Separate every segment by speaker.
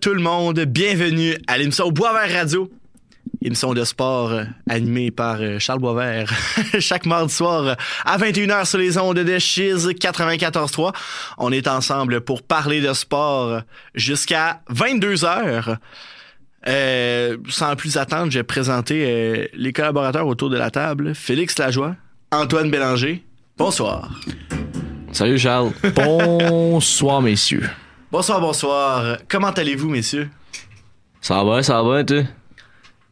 Speaker 1: Tout le monde, bienvenue à l'émission Boisvert Radio. Émission de sport euh, animée par euh, Charles Boisvert chaque mardi soir euh, à 21h sur les ondes de Chiz 94.3. On est ensemble pour parler de sport jusqu'à 22h. Euh, sans plus attendre, je vais présenter euh, les collaborateurs autour de la table. Félix Lajoie, Antoine Bélanger. Bonsoir.
Speaker 2: Salut Charles. Bonsoir messieurs.
Speaker 1: Bonsoir, bonsoir. Comment allez-vous, messieurs?
Speaker 2: Ça va, ça va, toi?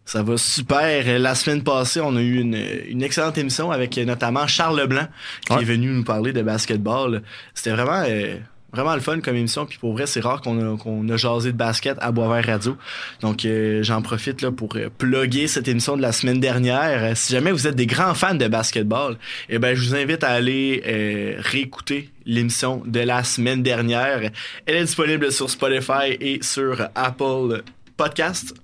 Speaker 1: Ça va super. La semaine passée, on a eu une, une excellente émission avec notamment Charles Leblanc qui
Speaker 2: Ouais.
Speaker 1: est venu nous parler de basketball. C'était vraiment euh, vraiment le fun comme émission. Puis pour vrai, c'est rare qu'on a, qu'on a jasé de basket à Boisvert Radio. Donc euh, j'en profite là pour euh, plugger cette émission de la semaine dernière. Euh, Si jamais vous êtes des grands fans de basketball, eh ben je vous invite à aller euh, réécouter l'émission de la semaine dernière. Elle est disponible sur Spotify et sur Apple Podcast.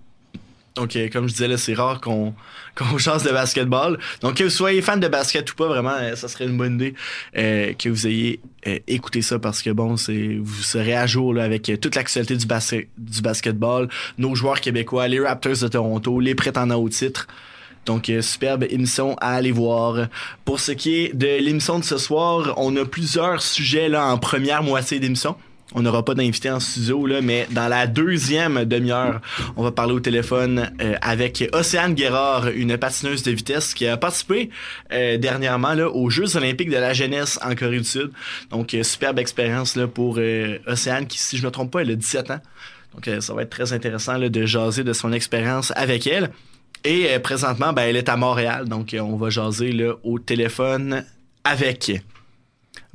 Speaker 1: Donc, euh, comme je disais, là, c'est rare qu'on qu'on chasse de basketball. Donc, que vous soyez fan de basket ou pas, vraiment, euh, ça serait une bonne idée euh, que vous ayez euh, écouté ça parce que, bon, vous serez à jour avec euh, toute l'actualité du, basket du basketball, nos joueurs québécois, les Raptors de Toronto, les prétendants au titre. Donc, euh, superbe émission à aller voir. Pour ce qui est de l'émission de ce soir, on a plusieurs sujets là en première moitié d'émission. On n'aura pas d'invité en studio, là, mais dans la deuxième demi-heure, on va parler au téléphone euh, avec Océane Guérard, une patineuse de vitesse qui a participé euh, dernièrement aux Jeux olympiques de la jeunesse en Corée du Sud. Donc, euh, superbe expérience là, pour Océane qui, si je ne me trompe pas, elle a 17 ans. Donc, ça va être très intéressant là, de jaser de son expérience avec elle. Et présentement, ben, elle est à Montréal, donc on va jaser au téléphone avec.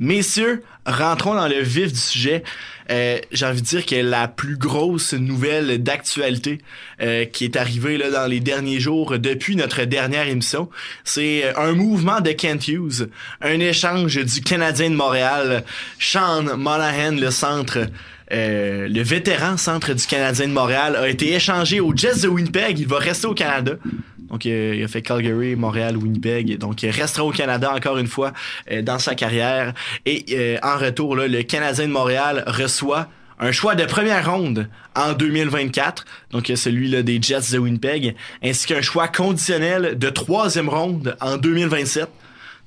Speaker 1: Messieurs, rentrons dans le vif du sujet. Euh, J'ai envie de dire que la plus grosse nouvelle d'actualité euh, qui est arrivée là, dans les derniers jours depuis notre dernière émission, c'est euh, un mouvement de Kent Hughes, un échange du Canadien de Montréal, Sean Monahan, le centre euh, le vétéran centre du Canadien de Montréal a été échangé aux Jets de Winnipeg. Il va rester au Canada. Donc, il a fait Calgary, Montréal, Winnipeg. Donc, il restera au Canada encore une fois euh, dans sa carrière. Et euh, en retour, là, le Canadien de Montréal reçoit un choix de première ronde en 2024, donc euh, celui là, des Jets de Winnipeg, ainsi qu'un choix conditionnel de troisième ronde en 2027.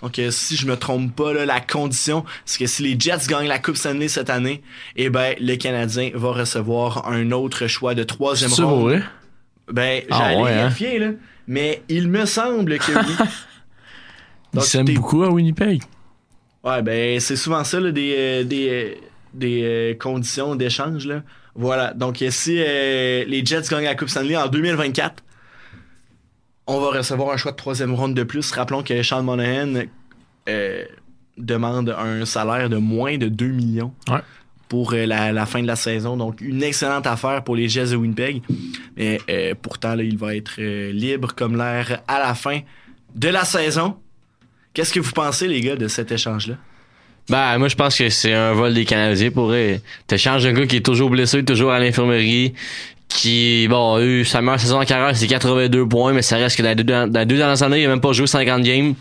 Speaker 1: Donc, euh, si je me trompe pas, là, la condition, c'est que si les Jets gagnent la Coupe Stanley cette année, eh ben, le Canadien va recevoir un autre choix de troisième
Speaker 2: C'est
Speaker 1: ronde.
Speaker 2: vrai?
Speaker 1: Ben,
Speaker 2: Ah
Speaker 1: j'allais
Speaker 2: hein?
Speaker 1: vérifier, là. Mais il me semble que oui.
Speaker 2: Ils s'aiment beaucoup à Winnipeg.
Speaker 1: Ouais, ben, c'est souvent ça, là, des, euh, des, euh, des euh, conditions d'échange, là. Voilà. Donc, si euh, les Jets gagnent la Coupe Stanley en 2024, on va recevoir un choix de troisième ronde de plus. Rappelons que Sean Monahan euh, demande un salaire de moins de 2 millions
Speaker 2: Ouais.
Speaker 1: Pour euh, la, fin de la saison. Donc, une excellente affaire pour les Jets de Winnipeg. Mais euh, pourtant, il va être euh, libre comme l'air à la fin de la saison. Qu'est-ce que vous pensez, les gars, de cet échange-là?
Speaker 2: Ben, moi, je pense que c'est un vol des Canadiens pour eux. T'échanges un gars qui est toujours blessé, toujours à l'infirmerie, qui, bon, a eu sa meilleure saison en carrière, c'est 82 points, mais ça reste que dans deux, dans les deux dernières années, il a même pas joué 50 games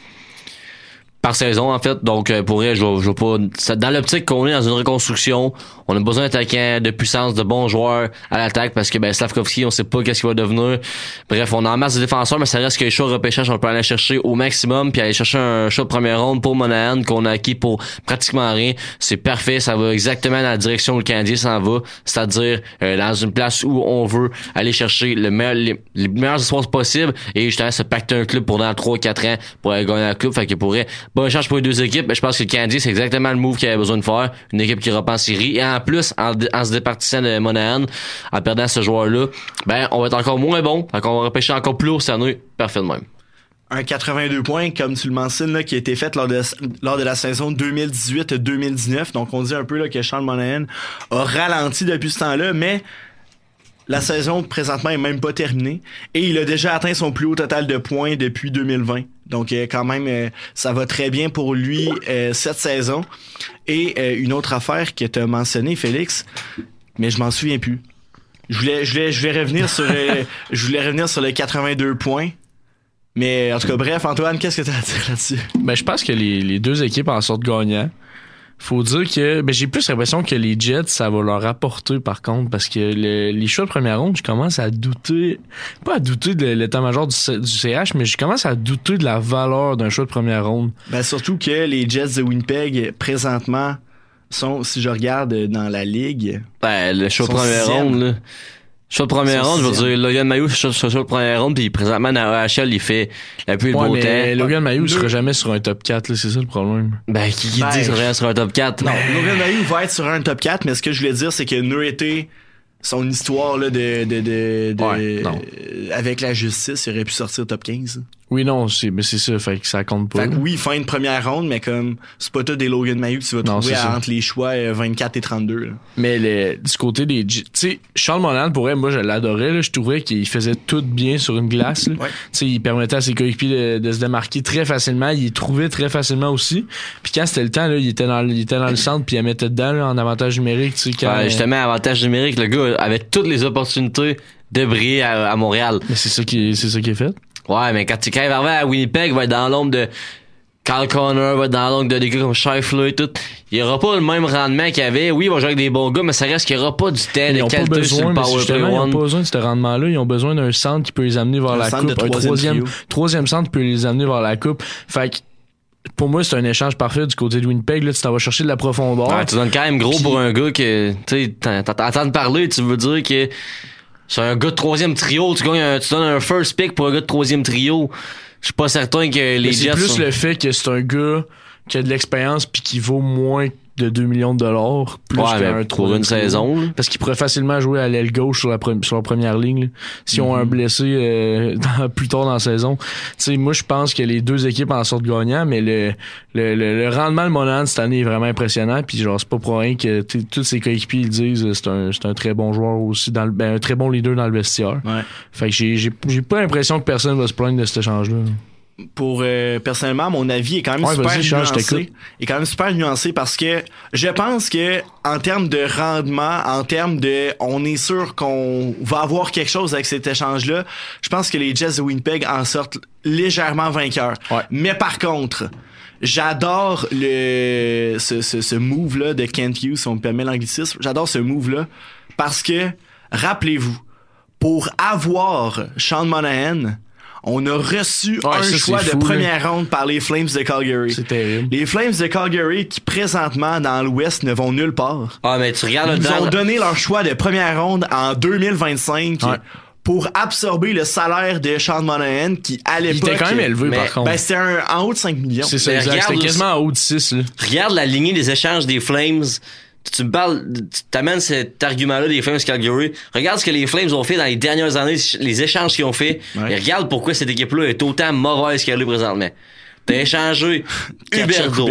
Speaker 2: par saison, en fait. Donc, euh, pour elle, je pas... Dans l'optique qu'on est dans une reconstruction, on a besoin d'attaquants, de puissance, de bons joueurs à l'attaque, parce que, ben, Slavkovski, on sait pas qu'est-ce qu'il va devenir. Bref, on a en masse de défenseurs, mais ça reste que les de repêchage, on peut aller chercher au maximum, puis aller chercher un choix de première ronde pour Monahan, qu'on a acquis pour pratiquement rien. C'est parfait, ça va exactement dans la direction où le Canadien s'en va, c'est-à-dire euh, dans une place où on veut aller chercher le meilleur, les, meilleurs espoirs possibles, et justement se pacter un club pour dans 3-4 ans pour aller gagner la coupe, fait que pourrait bon échange pour les deux équipes, je pense que le c'est exactement le move qu'il avait besoin de faire. Une équipe qui reprend en série. Et en plus, en, se départissant de Monahan, en perdant ce joueur-là, ben, on va être encore moins bon. Fait qu'on va repêcher encore plus haut cette année. Parfait de même.
Speaker 1: un 82 points, comme tu le mentionnes, là, qui a été fait lors de, lors de la saison 2018-2019. Donc, on dit un peu là, que Sean Monahan a ralenti depuis ce temps-là, mais la saison présentement est même pas terminée. Et il a déjà atteint son plus haut total de points depuis 2020. Donc, euh, quand même, euh, ça va très bien pour lui euh, cette saison. Et une autre affaire que tu as mentionné, Félix, mais je m'en souviens plus. Je voulais, je voulais, je voulais revenir sur, je voulais revenir sur les 82 points. Mais en tout cas, bref, Antoine, qu'est-ce que tu as à dire là-dessus?
Speaker 3: Ben, je pense que les, les deux équipes en sortent gagnants. Faut dire que ben, j'ai plus l'impression que les Jets, ça va leur apporter par contre, parce que le- les choix de première ronde, je commence à douter, pas à douter de l'état-major du, CH, mais je commence à douter de la valeur d'un choix de première ronde.
Speaker 1: Ben, surtout que les Jets de Winnipeg, présentement, sont, si je regarde dans la ligue,
Speaker 2: Ben, le choix de première
Speaker 1: sixième.
Speaker 2: ronde, là. De première
Speaker 1: Son
Speaker 2: ronde, je veux dire, Logan Mayou, choix- choix de première ronde, puis présentement, dans AHL, il fait la pluie et le
Speaker 3: Ouais,
Speaker 2: beau
Speaker 3: mais
Speaker 2: temps.
Speaker 3: Logan Mayou
Speaker 1: Deux-
Speaker 3: sera jamais sur un top 4, là, c'est ça le problème.
Speaker 2: Ben, qui, qui
Speaker 1: Ben,
Speaker 2: dit qu'il reste sur un top 4?
Speaker 1: Non, Logan Mayou va être sur un top 4, mais ce que je voulais dire, c'est que Nureté, son histoire là, de, de, de, de-
Speaker 3: Ouais,
Speaker 1: euh, avec la justice, il aurait pu sortir top 15.
Speaker 3: Oui, non, c'est, mais c'est ça, fait que ça compte pas.
Speaker 1: Fait que oui, fin de première ronde, mais comme c'est pas tout des Logan Mayou que tu vas
Speaker 3: Non,
Speaker 1: trouver à- entre les choix euh, 24 et 32. là.
Speaker 3: Mais le, du côté des... J- Tu sais, Charles Monahan, pour elle, moi, je l'adorais. là. Je trouvais qu'il faisait tout bien sur une glace. là.
Speaker 1: Ouais.
Speaker 3: Tu sais, il permettait à ses coéquipiers de, de se démarquer très facilement. Il trouvait très facilement aussi. Puis quand c'était le temps, là, il était dans, le- il était dans le centre puis il mettait dedans là, en avantage numérique. Tu sais, quand,
Speaker 2: Ouais, justement, avantage numérique, le gars avait toutes les opportunités de briller à, à Montréal.
Speaker 3: Mais c'est ça qui, c'est ça qui est fait.
Speaker 2: Ouais, mais quand, tu- va arriver à Winnipeg, il va être dans l'ombre de Carl Connor, va être dans l'ombre de des gars comme Scheifler et tout. Il aura pas le même rendement qu'il avait. Oui, il va jouer avec des bons gars, mais ça reste qu'il aura pas du temps
Speaker 3: Ils
Speaker 2: de qualité sur
Speaker 3: besoin,
Speaker 2: le power play
Speaker 3: ils n'ont pas besoin de ce rendement-là. Ils ont besoin d'un centre qui peut les amener vers
Speaker 1: Un
Speaker 3: la coupe.
Speaker 1: de
Speaker 3: un
Speaker 1: troisième
Speaker 3: troisième,
Speaker 1: trio.
Speaker 3: troisième centre peut les amener vers la coupe. Fait que, pour moi, c'est un échange parfait du côté de Winnipeg. Là, tu t'en vas chercher de la profondeur.
Speaker 2: Ouais, tu donnes quand même gros pour un gars que, tu sais, t'en- t'en- t'entends parler, tu veux dire que c'est un gars de troisième trio, tu gagnes un- tu donnes un first pick pour un gars de troisième trio. Je suis pas certain que les
Speaker 3: Mais c'est
Speaker 2: Jets
Speaker 3: plus
Speaker 2: sont-
Speaker 3: le fait que c'est un gars qui a de l'expérience puis qui vaut moins de 2 millions de dollars plus
Speaker 2: Ouais,
Speaker 3: qu'un
Speaker 2: mais pour une saison, là.
Speaker 3: Parce qu'il pourrait facilement jouer à l'aile gauche sur la, pre- sur la première ligne. là. Si on a
Speaker 2: Mhm.
Speaker 3: un blessé euh, dans- plus tard dans la saison. Tu sais, moi, je pense que les deux équipes en sortent gagnants, mais le, le, le, le rendement de Monahan cette année est vraiment impressionnant. Puis genre, c'est pas pour rien que tous ses coéquipiers le disent. C'est un, c'est un très bon joueur aussi, dans le, ben, un très bon leader dans le vestiaire.
Speaker 1: Ouais.
Speaker 3: Fait que j'ai j'ai j'ai pas l'impression que personne va se plaindre de cet échange-là.
Speaker 1: Pour euh, personnellement, mon avis est quand même
Speaker 3: Ouais,
Speaker 1: super nuancé. Est quand même super nuancé parce que je pense que en termes de rendement, en termes de, on est sûr qu'on va avoir quelque chose avec cet échange-là. Je pense que les Jets de Winnipeg en sortent légèrement vainqueurs.
Speaker 3: Ouais.
Speaker 1: Mais par contre, j'adore le ce, ce, ce move là de Kent Hughes, si on me permet l'anglicisme. J'adore ce move là parce que rappelez-vous, pour avoir Sean Monahan, on a reçu
Speaker 3: Ouais,
Speaker 1: un
Speaker 3: ça,
Speaker 1: choix de
Speaker 3: fou,
Speaker 1: première ronde par les Flames de Calgary.
Speaker 3: C'est terrible.
Speaker 1: Les Flames de Calgary qui présentement dans l'Ouest ne vont nulle part.
Speaker 2: Ah, mais tu regardes
Speaker 1: Ils ont donné leur choix de première ronde en 2025
Speaker 3: Ouais.
Speaker 1: pour absorber le salaire de Sean Monahan qui à
Speaker 3: Il
Speaker 1: l'époque
Speaker 3: était quand même élevé,
Speaker 2: mais-
Speaker 3: par contre.
Speaker 1: ben c'était un- en haut de 5 millions.
Speaker 3: c'est ça, exact. C'était quasiment en haut de 6. Là.
Speaker 2: Regarde la lignée des échanges des Flames. Tu, me parles, tu t'amènes cet argument-là des Flames Calgary. Regarde ce que les Flames ont fait dans les dernières années, les échanges qu'ils ont fait.
Speaker 1: Ouais.
Speaker 2: Et regarde pourquoi cette équipe-là est autant mauvaise qu'elle est présentement. T'as échangé Huberdo.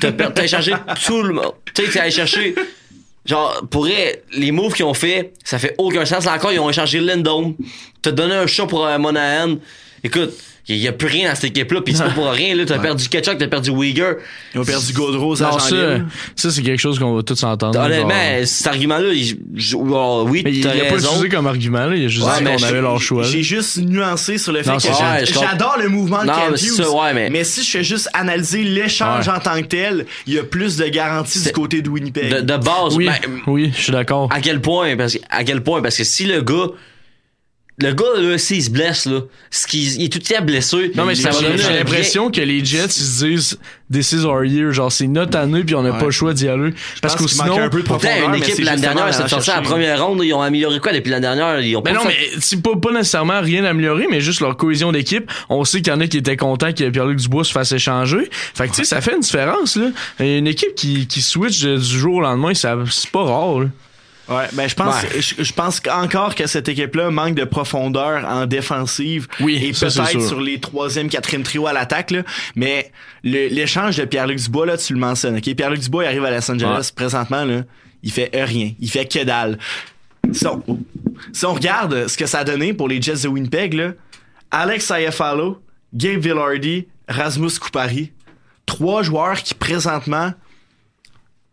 Speaker 2: T'as échangé tout le monde. Tu sais, t'as allé chercher. Genre, pour vrai, les moves qu'ils ont fait, ça fait aucun sens. Là encore, ils ont échangé Lindome. T'as donné un shot pour euh, Monahan. Écoute, il y, a plus rien dans cette équipe-là, pis c'est pas pour rien, là. T'as perdu Ketchuk, t'as perdu Uyghur.
Speaker 1: Ils ont perdu Gaudreau,
Speaker 3: Non, ça,
Speaker 1: libre.
Speaker 3: ça c'est quelque chose qu'on va tous s'entendre.
Speaker 2: Honnêtement,
Speaker 3: genre.
Speaker 2: cet argument-là, il- oh, oui,
Speaker 3: Mais il a pas
Speaker 2: raison.
Speaker 3: utilisé comme argument, là. Il a juste
Speaker 2: Ouais,
Speaker 3: dit
Speaker 2: mais
Speaker 3: qu'on avait leur choix.
Speaker 1: J'ai juste nuancé sur le fait
Speaker 3: Non,
Speaker 1: que
Speaker 2: ça. Ouais,
Speaker 1: j'adore le mouvement de
Speaker 2: Non, mais c'est
Speaker 1: Hughes.
Speaker 2: ça, ouais, mais-
Speaker 1: si je fais juste analyser l'échange
Speaker 3: Ouais.
Speaker 1: en tant que tel, il y a plus de garanties du côté de Winnipeg.
Speaker 2: De, de base,
Speaker 3: Oui,
Speaker 2: ben,
Speaker 3: oui, je suis d'accord.
Speaker 2: à quel point, parce que, à quel point, parce que si le gars, le gars, là, s'il se blesse, là, ce qu'il, il est tout le temps blessé.
Speaker 3: Non, mais
Speaker 2: ça va
Speaker 3: j'ai
Speaker 2: donner
Speaker 3: j'ai
Speaker 2: un
Speaker 3: l'impression que les Jets, ils se disent This is our year. Genre, c'est notre année, puis on n'a
Speaker 1: Ouais.
Speaker 3: pas le choix d'y aller. Parce que sinon.
Speaker 1: un peu de
Speaker 2: Pourtant, une équipe l'année dernière,
Speaker 1: d'aller
Speaker 2: c'est sorti à la première ronde, ils ont amélioré quoi depuis l'année dernière? Ils ont
Speaker 3: Mais
Speaker 2: pas
Speaker 3: non,
Speaker 2: fait-
Speaker 3: mais c'est pas, pas nécessairement rien amélioré, mais juste leur cohésion d'équipe. On sait qu'il y en a qui étaient contents que Pierre-Luc Dubois se fasse échanger. Fait que, tu sais, ça fait une différence, là. Une équipe qui, qui switch de- du jour au lendemain, ça, c'est pas rare, là.
Speaker 1: Ouais, ben je pense,
Speaker 2: Ouais.
Speaker 1: je, je pense encore que cette équipe-là manque de profondeur en défensive
Speaker 3: Oui,
Speaker 1: et peut-être sur les troisième, quatrième trio à l'attaque là. Mais l'échange de Pierre-Luc Dubois là, tu le mentionnes. Ok, Pierre-Luc Dubois il arrive à Los Angeles présentement là, il fait rien, il fait que dalle. Si on, si on regarde ce que ça a donné pour les Jets de Winnipeg là, Alex Ayafalo, Gabe Villardy, Rasmus Kupari, trois joueurs qui présentement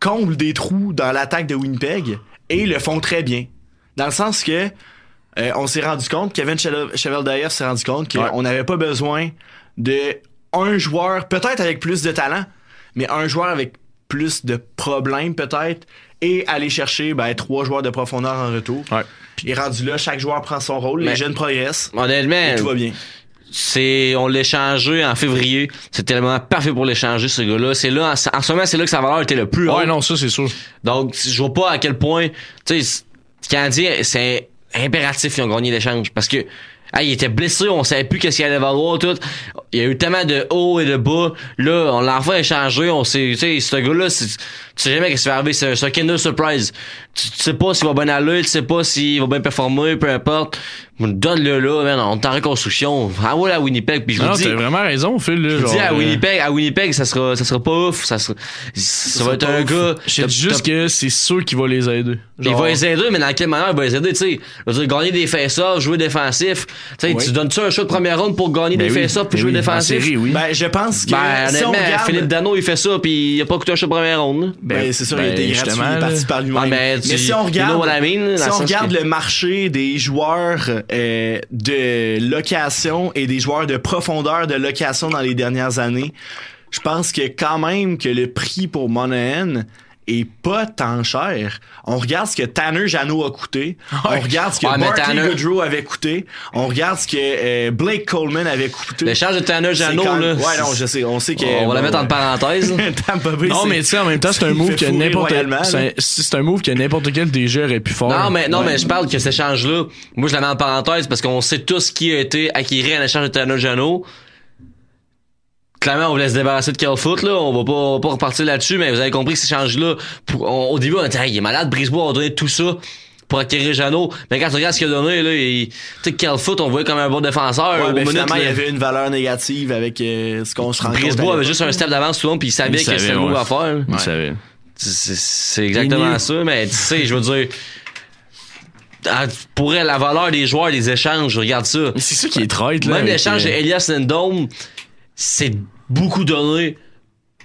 Speaker 1: comblent des trous dans l'attaque de Winnipeg et le font très bien. Dans le sens que euh, on s'est rendu compte, Kevin Chevel- Cheveldaev s'est rendu compte qu'on
Speaker 3: Ouais.
Speaker 1: n'avait pas besoin de un joueur, peut-être avec plus de talent, mais un joueur avec plus de problèmes peut-être et aller chercher ben, trois joueurs de profondeur en retour.
Speaker 3: Ouais.
Speaker 1: Et rendu là, chaque joueur prend son rôle,
Speaker 2: Mais-
Speaker 1: les jeunes progressent
Speaker 2: Honnêtement,
Speaker 1: et tout va bien.
Speaker 2: C'est on l'a échangé en février. C'est tellement parfait pour l'échanger ce gars-là. C'est là en, en ce moment, c'est là que sa valeur était le plus haute.
Speaker 3: Ouais, non, ça, c'est sûr.
Speaker 2: Donc, je vois pas à quel point, tu sais, les Canadiens, c'est impératif qu'ils ont gagné l'échange parce que ah, il était blessé, on savait plus qu'est-ce qu'il allait valoir tout. Il y a eu tellement de hauts et de bas. Là, on l'a enfin échangé, on sait, tu sais, ce gars-là, tu sais jamais qu'est-ce qui va arriver, c'est un, un Kinder Surprise. Tu, tu sais pas s'il va bien aller, tu sais pas s'il va bien performer, peu importe. Donne-le là, man, on est en reconstruction. Ah ouais, à Winnipeg, puis je
Speaker 3: Non,
Speaker 2: vous dis,
Speaker 3: t'as vraiment raison, Phil. Là,
Speaker 2: je
Speaker 3: genre,
Speaker 2: dis à
Speaker 3: euh,
Speaker 2: Winnipeg, à Winnipeg, ça sera, ça sera pas ouf, ça sera, ça, va être un
Speaker 1: ouf.
Speaker 2: gars.
Speaker 3: Je dis juste que c'est sûr qu'il va les aider.
Speaker 2: il
Speaker 3: Genre,
Speaker 2: va les aider, mais dans quelle manière il va les aider, tu sais? Je veux dire, gagner des face-offs, jouer défensif. Tu sais,
Speaker 1: Oui.
Speaker 2: tu donnes-tu un choix de première ronde pour gagner
Speaker 3: ben
Speaker 2: des
Speaker 3: oui,
Speaker 2: face-offs puis
Speaker 3: ben
Speaker 2: jouer
Speaker 3: oui,
Speaker 2: défensif?
Speaker 3: série, oui.
Speaker 1: Ben, je pense que
Speaker 2: Ben,
Speaker 1: si on
Speaker 2: honnêtement,
Speaker 1: regarde...
Speaker 2: Philippe Dano, il fait ça puis il a pas coûté un choix de première ronde. là.
Speaker 1: Ben, c'est sûr,
Speaker 3: ben,
Speaker 1: il était gratuit,
Speaker 3: justement,
Speaker 1: il est parti par lui-même.
Speaker 2: Ah, ben, tu-
Speaker 1: Mais si on regarde, si on regarde le marché des joueurs euh, de location et des joueurs de profondeur de location dans les dernières années, je pense que quand même que le prix pour Monahan est pas tant cher. On regarde ce que Tanner Jano a coûté. On regarde ce que
Speaker 2: Ouais, mais
Speaker 1: Barkley
Speaker 2: Tanner-
Speaker 1: Goodrow avait coûté. On regarde ce que euh, Blake Coleman avait coûté.
Speaker 2: L'échange de Tanner
Speaker 1: C'est
Speaker 2: Jano,
Speaker 1: quand-
Speaker 2: là.
Speaker 1: Ouais, non, je sais. On sait que.
Speaker 2: On va la mettre.
Speaker 1: Tampa Bay,
Speaker 3: Non, mais tu sais, en même temps, c'est un move que n'importe c'est un- un move que n'importe quel DG aurait pu faire.
Speaker 2: Non, mais, non,
Speaker 1: Ouais.
Speaker 2: mais je parle que cet échange-là, moi, je la mets en parenthèse parce qu'on sait tous qui a été acquis en échange de Tanner Jano. Clairement, on voulait se débarrasser de Kerfoot, là. On va pas, on va pas repartir là-dessus, mais vous avez compris que pour- on- au début, on était, Hey, il est malade, Brisebois, on a donné tout ça pour acquérir Jano. Mais quand tu regardes ce qu'il a donné, là, il, tu sais, Kerfoot, on voyait comme un bon défenseur.
Speaker 1: Ouais,
Speaker 2: Au
Speaker 1: ben,
Speaker 2: minute,
Speaker 1: finalement,
Speaker 2: là,
Speaker 1: il y avait une valeur négative avec euh, ce qu'on se rend compte.
Speaker 2: Brisebois avait juste un step d'avance tout le monde, puis il savait
Speaker 3: Il
Speaker 2: que c'était le move à faire.
Speaker 3: Il savait.
Speaker 2: C'est- C'est exactement ça, mais tu sais, je veux dire, pour elle, la valeur des joueurs, les échanges, je regarde ça.
Speaker 3: Mais c'est ça qui est traite, là.
Speaker 2: Même l'échange
Speaker 3: euh,
Speaker 2: d'Elias Lindome, c'est beaucoup donné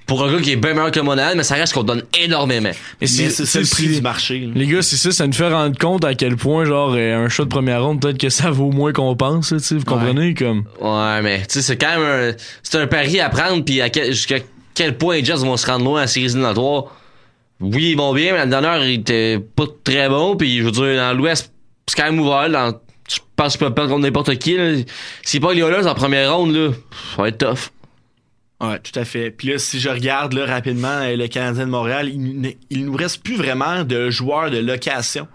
Speaker 2: pour un gars qui est bien meilleur que Monahan, mais ça reste qu'on donne énormément.
Speaker 3: Mais c'est
Speaker 1: le prix du marché. là.
Speaker 3: Les gars, c'est ça, ça nous fait rendre compte à quel point, genre, euh, un shot de première ronde, peut-être que ça vaut moins qu'on pense, là, tu sais, vous comprenez, comme?
Speaker 2: Ouais, mais tu sais, c'est quand même un, c'est un pari à prendre, puis à quel, jusqu'à quel point les Jets vont se rendre loin en séries éliminatoires. Oui, ils vont bien, mais la dernière, il était pas très bon, puis je veux dire, dans l'Ouest, c'est quand même ouvert, dans, je pense qu'ils peuvent perdre contre n'importe qui, là. S'ils pas les Oilers en première ronde, là, ça va être tough.
Speaker 1: Ouais, tout à fait. Puis là, si je regarde là, rapidement euh, le Canadien de Montréal, il, il nous reste plus vraiment de joueurs de location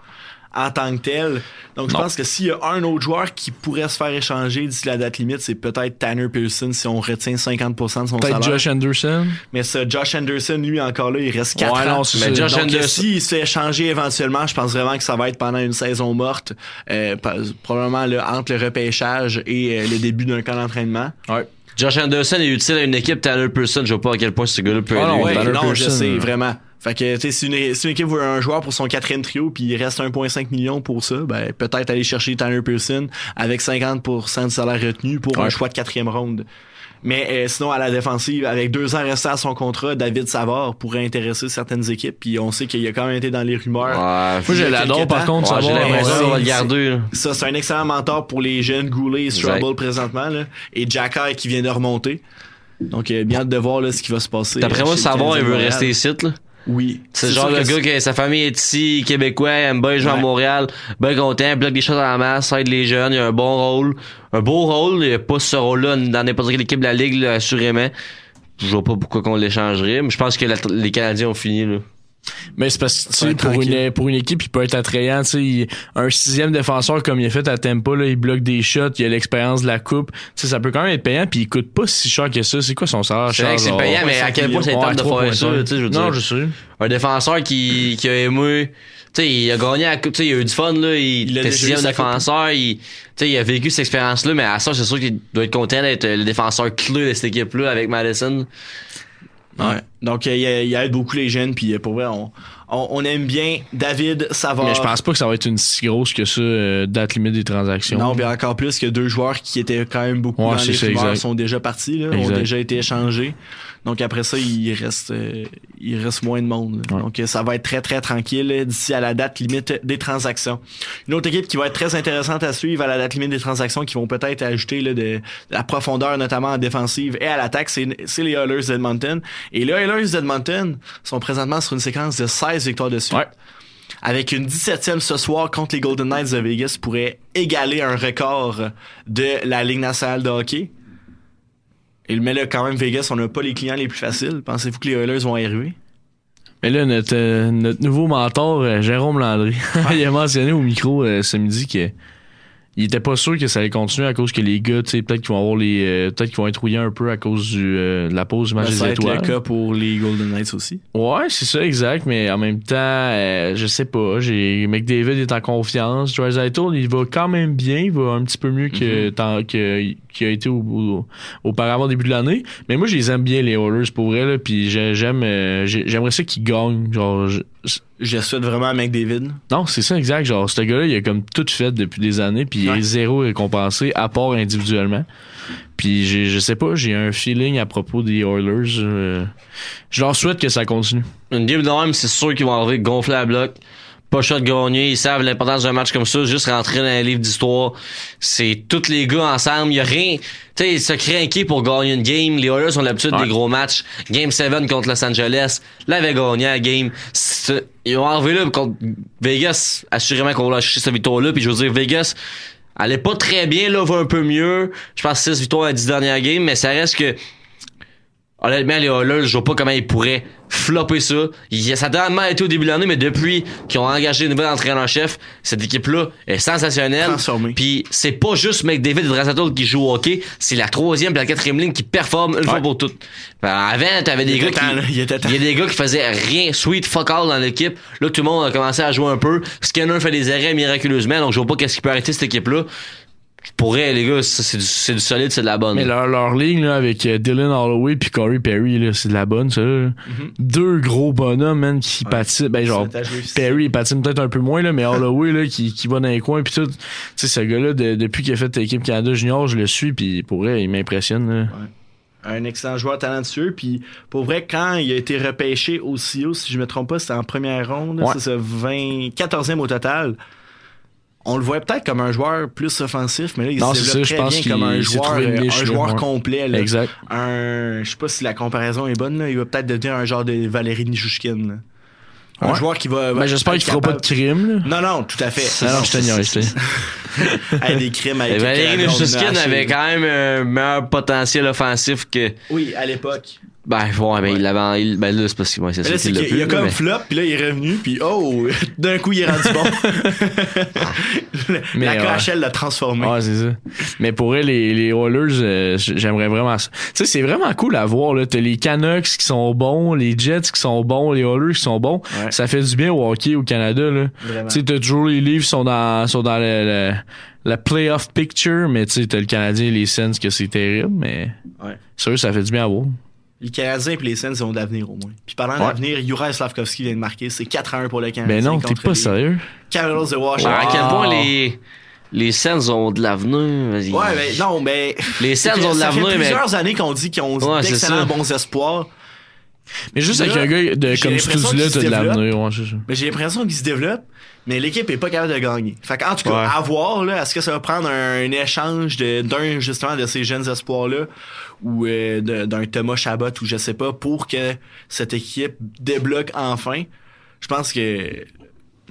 Speaker 1: en tant que tel. Donc, je
Speaker 3: Non.
Speaker 1: pense que s'il y a un autre joueur qui pourrait se faire échanger d'ici la date limite, c'est peut-être Tanner Pearson si on retient 50% de son
Speaker 3: Peut-être
Speaker 1: salaire.
Speaker 3: Josh Anderson.
Speaker 1: Mais ça, Josh Anderson, lui, encore là, il reste 4
Speaker 3: Ouais,
Speaker 1: ans.
Speaker 3: non, c'est
Speaker 2: Mais. Josh
Speaker 1: Donc,
Speaker 2: Anderson-
Speaker 1: s'il se fait échanger éventuellement, je pense vraiment que ça va être pendant une saison morte, euh, probablement là, entre le repêchage et euh, le début d'un camp d'entraînement.
Speaker 3: Ouais.
Speaker 2: Josh Anderson est utile à une équipe Tanner Person. Je vois pas à quel point ce gars-là peut
Speaker 3: Ah
Speaker 2: aider.
Speaker 1: Ouais, non, je
Speaker 3: Pearson,
Speaker 1: sais,
Speaker 3: euh.
Speaker 1: vraiment. Fait que, tu sais, si une, si une équipe veut un joueur pour son quatrième trio, puis il reste 1,5 million pour ça, ben, peut-être aller chercher Tanner Pearson avec 50% de salaire retenu pour un choix de quatrième ronde. Mais euh, sinon, à la défensive, avec deux ans restés à son contrat, David Savard pourrait intéresser certaines équipes, puis on sait qu'il a quand même été dans les rumeurs.
Speaker 2: Ouais,
Speaker 3: Moi, je l'adore, par contre,
Speaker 2: ouais, j'ai l'impression
Speaker 1: ouais,
Speaker 2: qu'on va le
Speaker 1: c'est-
Speaker 2: garder. là.
Speaker 1: Ça, c'est un excellent mentor pour les jeunes Goulet et Strubble
Speaker 2: Exact.
Speaker 1: présentement, là. Et Jacky qui vient de remonter. Donc, euh, bien hâte de voir là, ce qui va se passer.
Speaker 2: D'après moi, Savoir, il veut rester ici, là.
Speaker 1: Oui.
Speaker 2: C'est le genre
Speaker 1: que
Speaker 2: gars que sa famille est ici, québécois, aime bien jouer à. Montréal, bien content, bloque des choses à la masse, aide les jeunes, il a un bon rôle. Un beau rôle, il a pas ce rôle-là dans n'importe quelle équipe de la Ligue, là, assurément. Je vois pas pourquoi qu'on l'échangerait, mais je pense que la- les Canadiens ont fini, là.
Speaker 3: Mais c'est parce que, pour
Speaker 1: tranquille.
Speaker 3: une, pour une équipe, il peut être attrayant, tu sais. il- Un sixième défenseur comme il a fait à Tampa, là, il bloque des shots, il a l'expérience de la coupe. Tu sais, ça peut quand même être payant, puis il coûte pas si cher que ça. C'est quoi son salaire?
Speaker 2: C'est vrai que c'est payant, mais à quel point c'est étable de faire ça,
Speaker 3: 3.5.
Speaker 2: tu sais, je veux
Speaker 3: Non,
Speaker 2: dire.
Speaker 3: je sais.
Speaker 2: Un défenseur qui, qui a aimé, tu sais, il a gagné à, tu sais, il a eu du fun, là, il, était sixième défenseur, il, tu sais, il a vécu cette expérience-là, mais à ça, c'est sûr qu'il doit être content d'être le défenseur clé de cette équipe-là avec Madison.
Speaker 1: Ouais. Donc, euh, il, il aide beaucoup les jeunes, puis euh, pour vrai, on, on, on aime bien David Savard.
Speaker 3: Mais je pense pas que ça va être une si grosse que ça, euh, date limite des transactions.
Speaker 1: Non, puis encore plus que deux joueurs qui étaient quand même beaucoup
Speaker 3: Ouais,
Speaker 1: dans les
Speaker 3: ça,
Speaker 1: sont déjà partis, là, ont déjà été échangés. Donc après ça, il reste, euh, il reste moins de monde.
Speaker 3: Ouais.
Speaker 1: Donc euh, ça va être très très tranquille euh, d'ici à la date limite des transactions. Une autre équipe qui va être très intéressante à suivre à la date limite des transactions, qui vont peut-être ajouter là, de, de la profondeur notamment en défensive et à l'attaque, c'est c'est les Oilers d'Edmonton. Et les Oilers d'Edmonton sont présentement sur une séquence de 16 victoires de suite.
Speaker 3: Ouais.
Speaker 1: Avec une 17e ce soir contre les Golden Knights de Vegas pourrait égaler un record de la Ligue nationale de hockey. Et mais là, quand même, Vegas, on n'a pas les clients les plus faciles. Pensez-vous que les Oilers vont arriver?
Speaker 3: Mais là, notre, euh, notre nouveau mentor, euh, Jérôme Landry, il a mentionné au micro euh, ce midi que il était pas sûr que ça allait continuer à cause que les gars, tu sais, peut-être qu'ils vont avoir les, euh, peut-être qu'ils vont être rouillés un peu à cause du, euh, de la pause du match
Speaker 1: Ça
Speaker 3: des étoiles.
Speaker 1: le cas pour les Golden Knights aussi.
Speaker 3: Ouais, c'est ça, exact, mais en même temps, euh, je sais pas, j'ai McDavid est en confiance, Draisaitl, il va quand même bien, il va un petit peu mieux que
Speaker 1: Mhm.
Speaker 3: tant que qu'il a été au, au- auparavant au début de l'année, mais moi je les aime bien les Oilers pour vrai là, puis j'ai- j'aime euh, j'ai- j'aimerais ça qu'ils gagnent, genre je-
Speaker 1: souhaite vraiment à McDavid.
Speaker 3: non, c'est ça exact, genre ce gars-là, il a comme tout fait depuis des années puis il est zéro récompensé à part individuellement. Puis j'ai je sais pas, j'ai un feeling à propos des Oilers, euh, je leur souhaite que ça continue.
Speaker 2: Une game de même, c'est sûr qu'ils vont arriver gonfler à bloc. Pas shot gagné, ils savent l'importance d'un match comme ça, juste rentrer dans un livre d'histoire. C'est tous les gars ensemble, il y a rien, tu sais, se craquer pour gagner une game. Les Oilers ont l'habitude
Speaker 3: Ouais.
Speaker 2: des gros matchs. Game 7 contre Los Angeles, avaient gagné la game. Ils ont arrivé là contre Vegas, assurément qu'on va lâcher cette victoire-là, puis je veux dire, Vegas, elle est pas très bien, là, va un peu mieux. Je pense 6 victoires à 10 dernières games, mais ça reste que Honnêtement, les Oilers, je vois pas comment ils pourraient flopper ça. Il- Ça a tellement été au début de l'année, mais depuis qu'ils ont engagé un nouvel entraîneur-chef, cette équipe-là est sensationnelle.
Speaker 1: Transformée.
Speaker 2: Puis c'est pas juste McDavid et Draisaitl qui jouent au hockey, c'est la troisième et la quatrième ligne qui performent une fois pour toutes. Ben, avant, t'avais des gars
Speaker 1: temps,
Speaker 2: qui...
Speaker 1: Il était temps.
Speaker 2: Il y a des gars qui faisaient rien, sweet fuck all dans l'équipe. Là, tout le monde a commencé à jouer un peu. Scanner fait des arrêts miraculeusement, donc je vois pas qu'est-ce qui peut arrêter cette équipe-là. Je pourrais, les gars, c'est du, c'est du solide, c'est de la bonne.
Speaker 3: Mais leur, leur ligne là, avec euh, Dylan Holloway puis Corey Perry, là, c'est de la bonne, ça. là.
Speaker 1: Mhm.
Speaker 3: Deux gros bonhommes, man, qui patinent. Ben, genre. Perry, il patine peut-être un peu moins, là, mais Holloway, là, qui, qui va dans les coins, puis tout. Tu sais, ce gars-là, de- depuis qu'il a fait l'équipe Canada Junior, je le suis, puis pour vrai, il m'impressionne. là.
Speaker 1: un excellent joueur talentueux. Puis pour vrai, quand il a été repêché au CIO, si je me trompe pas, c'était en première ronde.
Speaker 3: Ouais.
Speaker 1: C'est ça, 20, 14e au total. On le voyait peut-être comme un joueur plus offensif, mais là, il
Speaker 3: Non,
Speaker 1: se développe
Speaker 3: ça, je
Speaker 1: très
Speaker 3: pense
Speaker 1: bien comme un joueur, euh,
Speaker 3: niche,
Speaker 1: un joueur complet. là.
Speaker 3: Exact.
Speaker 1: Un, je sais pas si la comparaison est bonne, là. il va peut-être devenir un genre de Valérie Nijushkin. là. Un
Speaker 3: Ouais.
Speaker 1: joueur qui va. va
Speaker 3: Ben, j'espère
Speaker 1: être
Speaker 3: qu'il fera pas de crime, là.
Speaker 1: Non, non, tout à fait.
Speaker 3: Non, je te niaise,
Speaker 1: des crimes avec
Speaker 2: Valérie Nichushkin avait quand même un meilleur potentiel offensif que.
Speaker 1: Oui, à l'époque.
Speaker 2: Ben, ouais, ben, il l'avait. il- Ben, là, c'est parce qu'il ouais, c'est
Speaker 1: Mais
Speaker 2: ça qu'il
Speaker 1: qu'il il a comme
Speaker 2: mais-
Speaker 1: flop, puis là, il est revenu, puis oh, d'un coup, il est rendu bon.
Speaker 3: Mais,
Speaker 1: la
Speaker 3: ouais.
Speaker 1: KHL l'a transformé.
Speaker 3: Ouais, c'est ça. Mais pour elle, les, les Oilers, euh, j'aimerais vraiment ça. Tu sais, c'est vraiment cool à voir, là. T'as les Canucks qui sont bons, les Jets qui sont bons, les Oilers qui sont bons.
Speaker 1: Ouais.
Speaker 3: Ça fait du bien au hockey au Canada, là. Tu sais, t'as toujours les livres sont dans, sont dans le, le- la playoff picture, mais tu sais, t'as le Canadien et les Sens que c'est terrible, mais
Speaker 1: Ouais.
Speaker 3: sûr, ça fait du bien à voir.
Speaker 1: Les Canadiens et les Sens ont de l'avenir au moins. Puis parlant
Speaker 3: Ouais.
Speaker 1: d'avenir, Juraj Slavkovski vient de marquer, c'est 4-1 pour le Canadien.
Speaker 3: Mais non, t'es pas
Speaker 1: les
Speaker 3: sérieux.
Speaker 1: Capitals de Washington.
Speaker 2: À quel point les. Les Sens ont de l'avenir. vas-y.
Speaker 1: Ouais, mais non, mais.
Speaker 2: Les Sens ont de
Speaker 1: ça fait
Speaker 2: l'avenir, mais.
Speaker 1: plusieurs années qu'on dit qu'ils ont
Speaker 2: Ouais,
Speaker 1: d'excellents
Speaker 2: ça.
Speaker 1: bons espoirs.
Speaker 3: Mais juste
Speaker 1: Là,
Speaker 3: avec un gars de, comme Stoudzilla,
Speaker 1: qu'il se
Speaker 3: t'as de
Speaker 1: développe.
Speaker 3: l'avenir. Ouais, ça.
Speaker 1: Mais j'ai l'impression qu'ils se développent, mais l'équipe est pas capable de gagner. Fait qu'en tout cas,
Speaker 2: Ouais.
Speaker 1: à voir, là, est-ce que ça va prendre un, un échange d'un, justement, de ces jeunes espoirs-là, ou euh, d'un Thomas Chabot, ou je sais pas, pour que cette équipe débloque enfin. Je pense que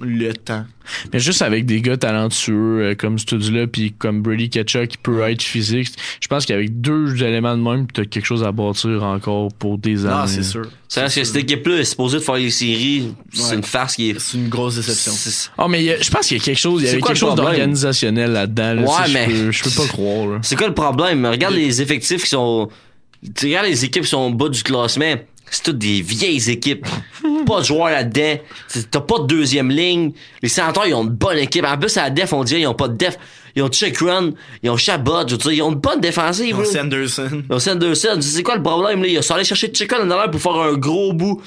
Speaker 1: le temps.
Speaker 3: Mais juste avec des gars talentueux euh, comme Stoudzilla puis comme Brady Ketchuk qui peut être physique, je pense qu'avec deux éléments de même, t'as quelque chose à bâtir encore pour des années.
Speaker 1: Ah, c'est sûr.
Speaker 2: Ça reste que cette équipe-là est supposée de faire les séries. C'est
Speaker 1: Ouais.
Speaker 2: une farce qui est.
Speaker 1: C'est une grosse déception.
Speaker 2: c'est-
Speaker 3: Ah, mais il y a- je pense qu'il y a quelque chose, il y
Speaker 2: C'est
Speaker 3: avait
Speaker 2: quoi
Speaker 3: quelque
Speaker 2: le
Speaker 3: chose d'organisationnel là-dedans. Là,
Speaker 2: Ouais,
Speaker 3: tu
Speaker 2: mais-
Speaker 3: Je peux, je peux pas croire.
Speaker 2: C'est quoi le problème? Regarde les effectifs qui sont. Tu regardes les équipes qui sont au bas du classement. C'est toutes des vieilles équipes. pas de joueurs là-dedans. T'as pas de deuxième ligne. Les Senators, ils ont une bonne équipe. En plus, à la def, on dirait ils ont pas de def. Ils ont check run. Ils ont Chabot. Je veux dire, ils ont une bonne défensive.
Speaker 1: Non,
Speaker 2: là.
Speaker 1: Sanderson.
Speaker 2: Ils ont Sanderson. C'est quoi le problème? Là? Il a allé chercher Chicken en arrière pour faire un gros bout.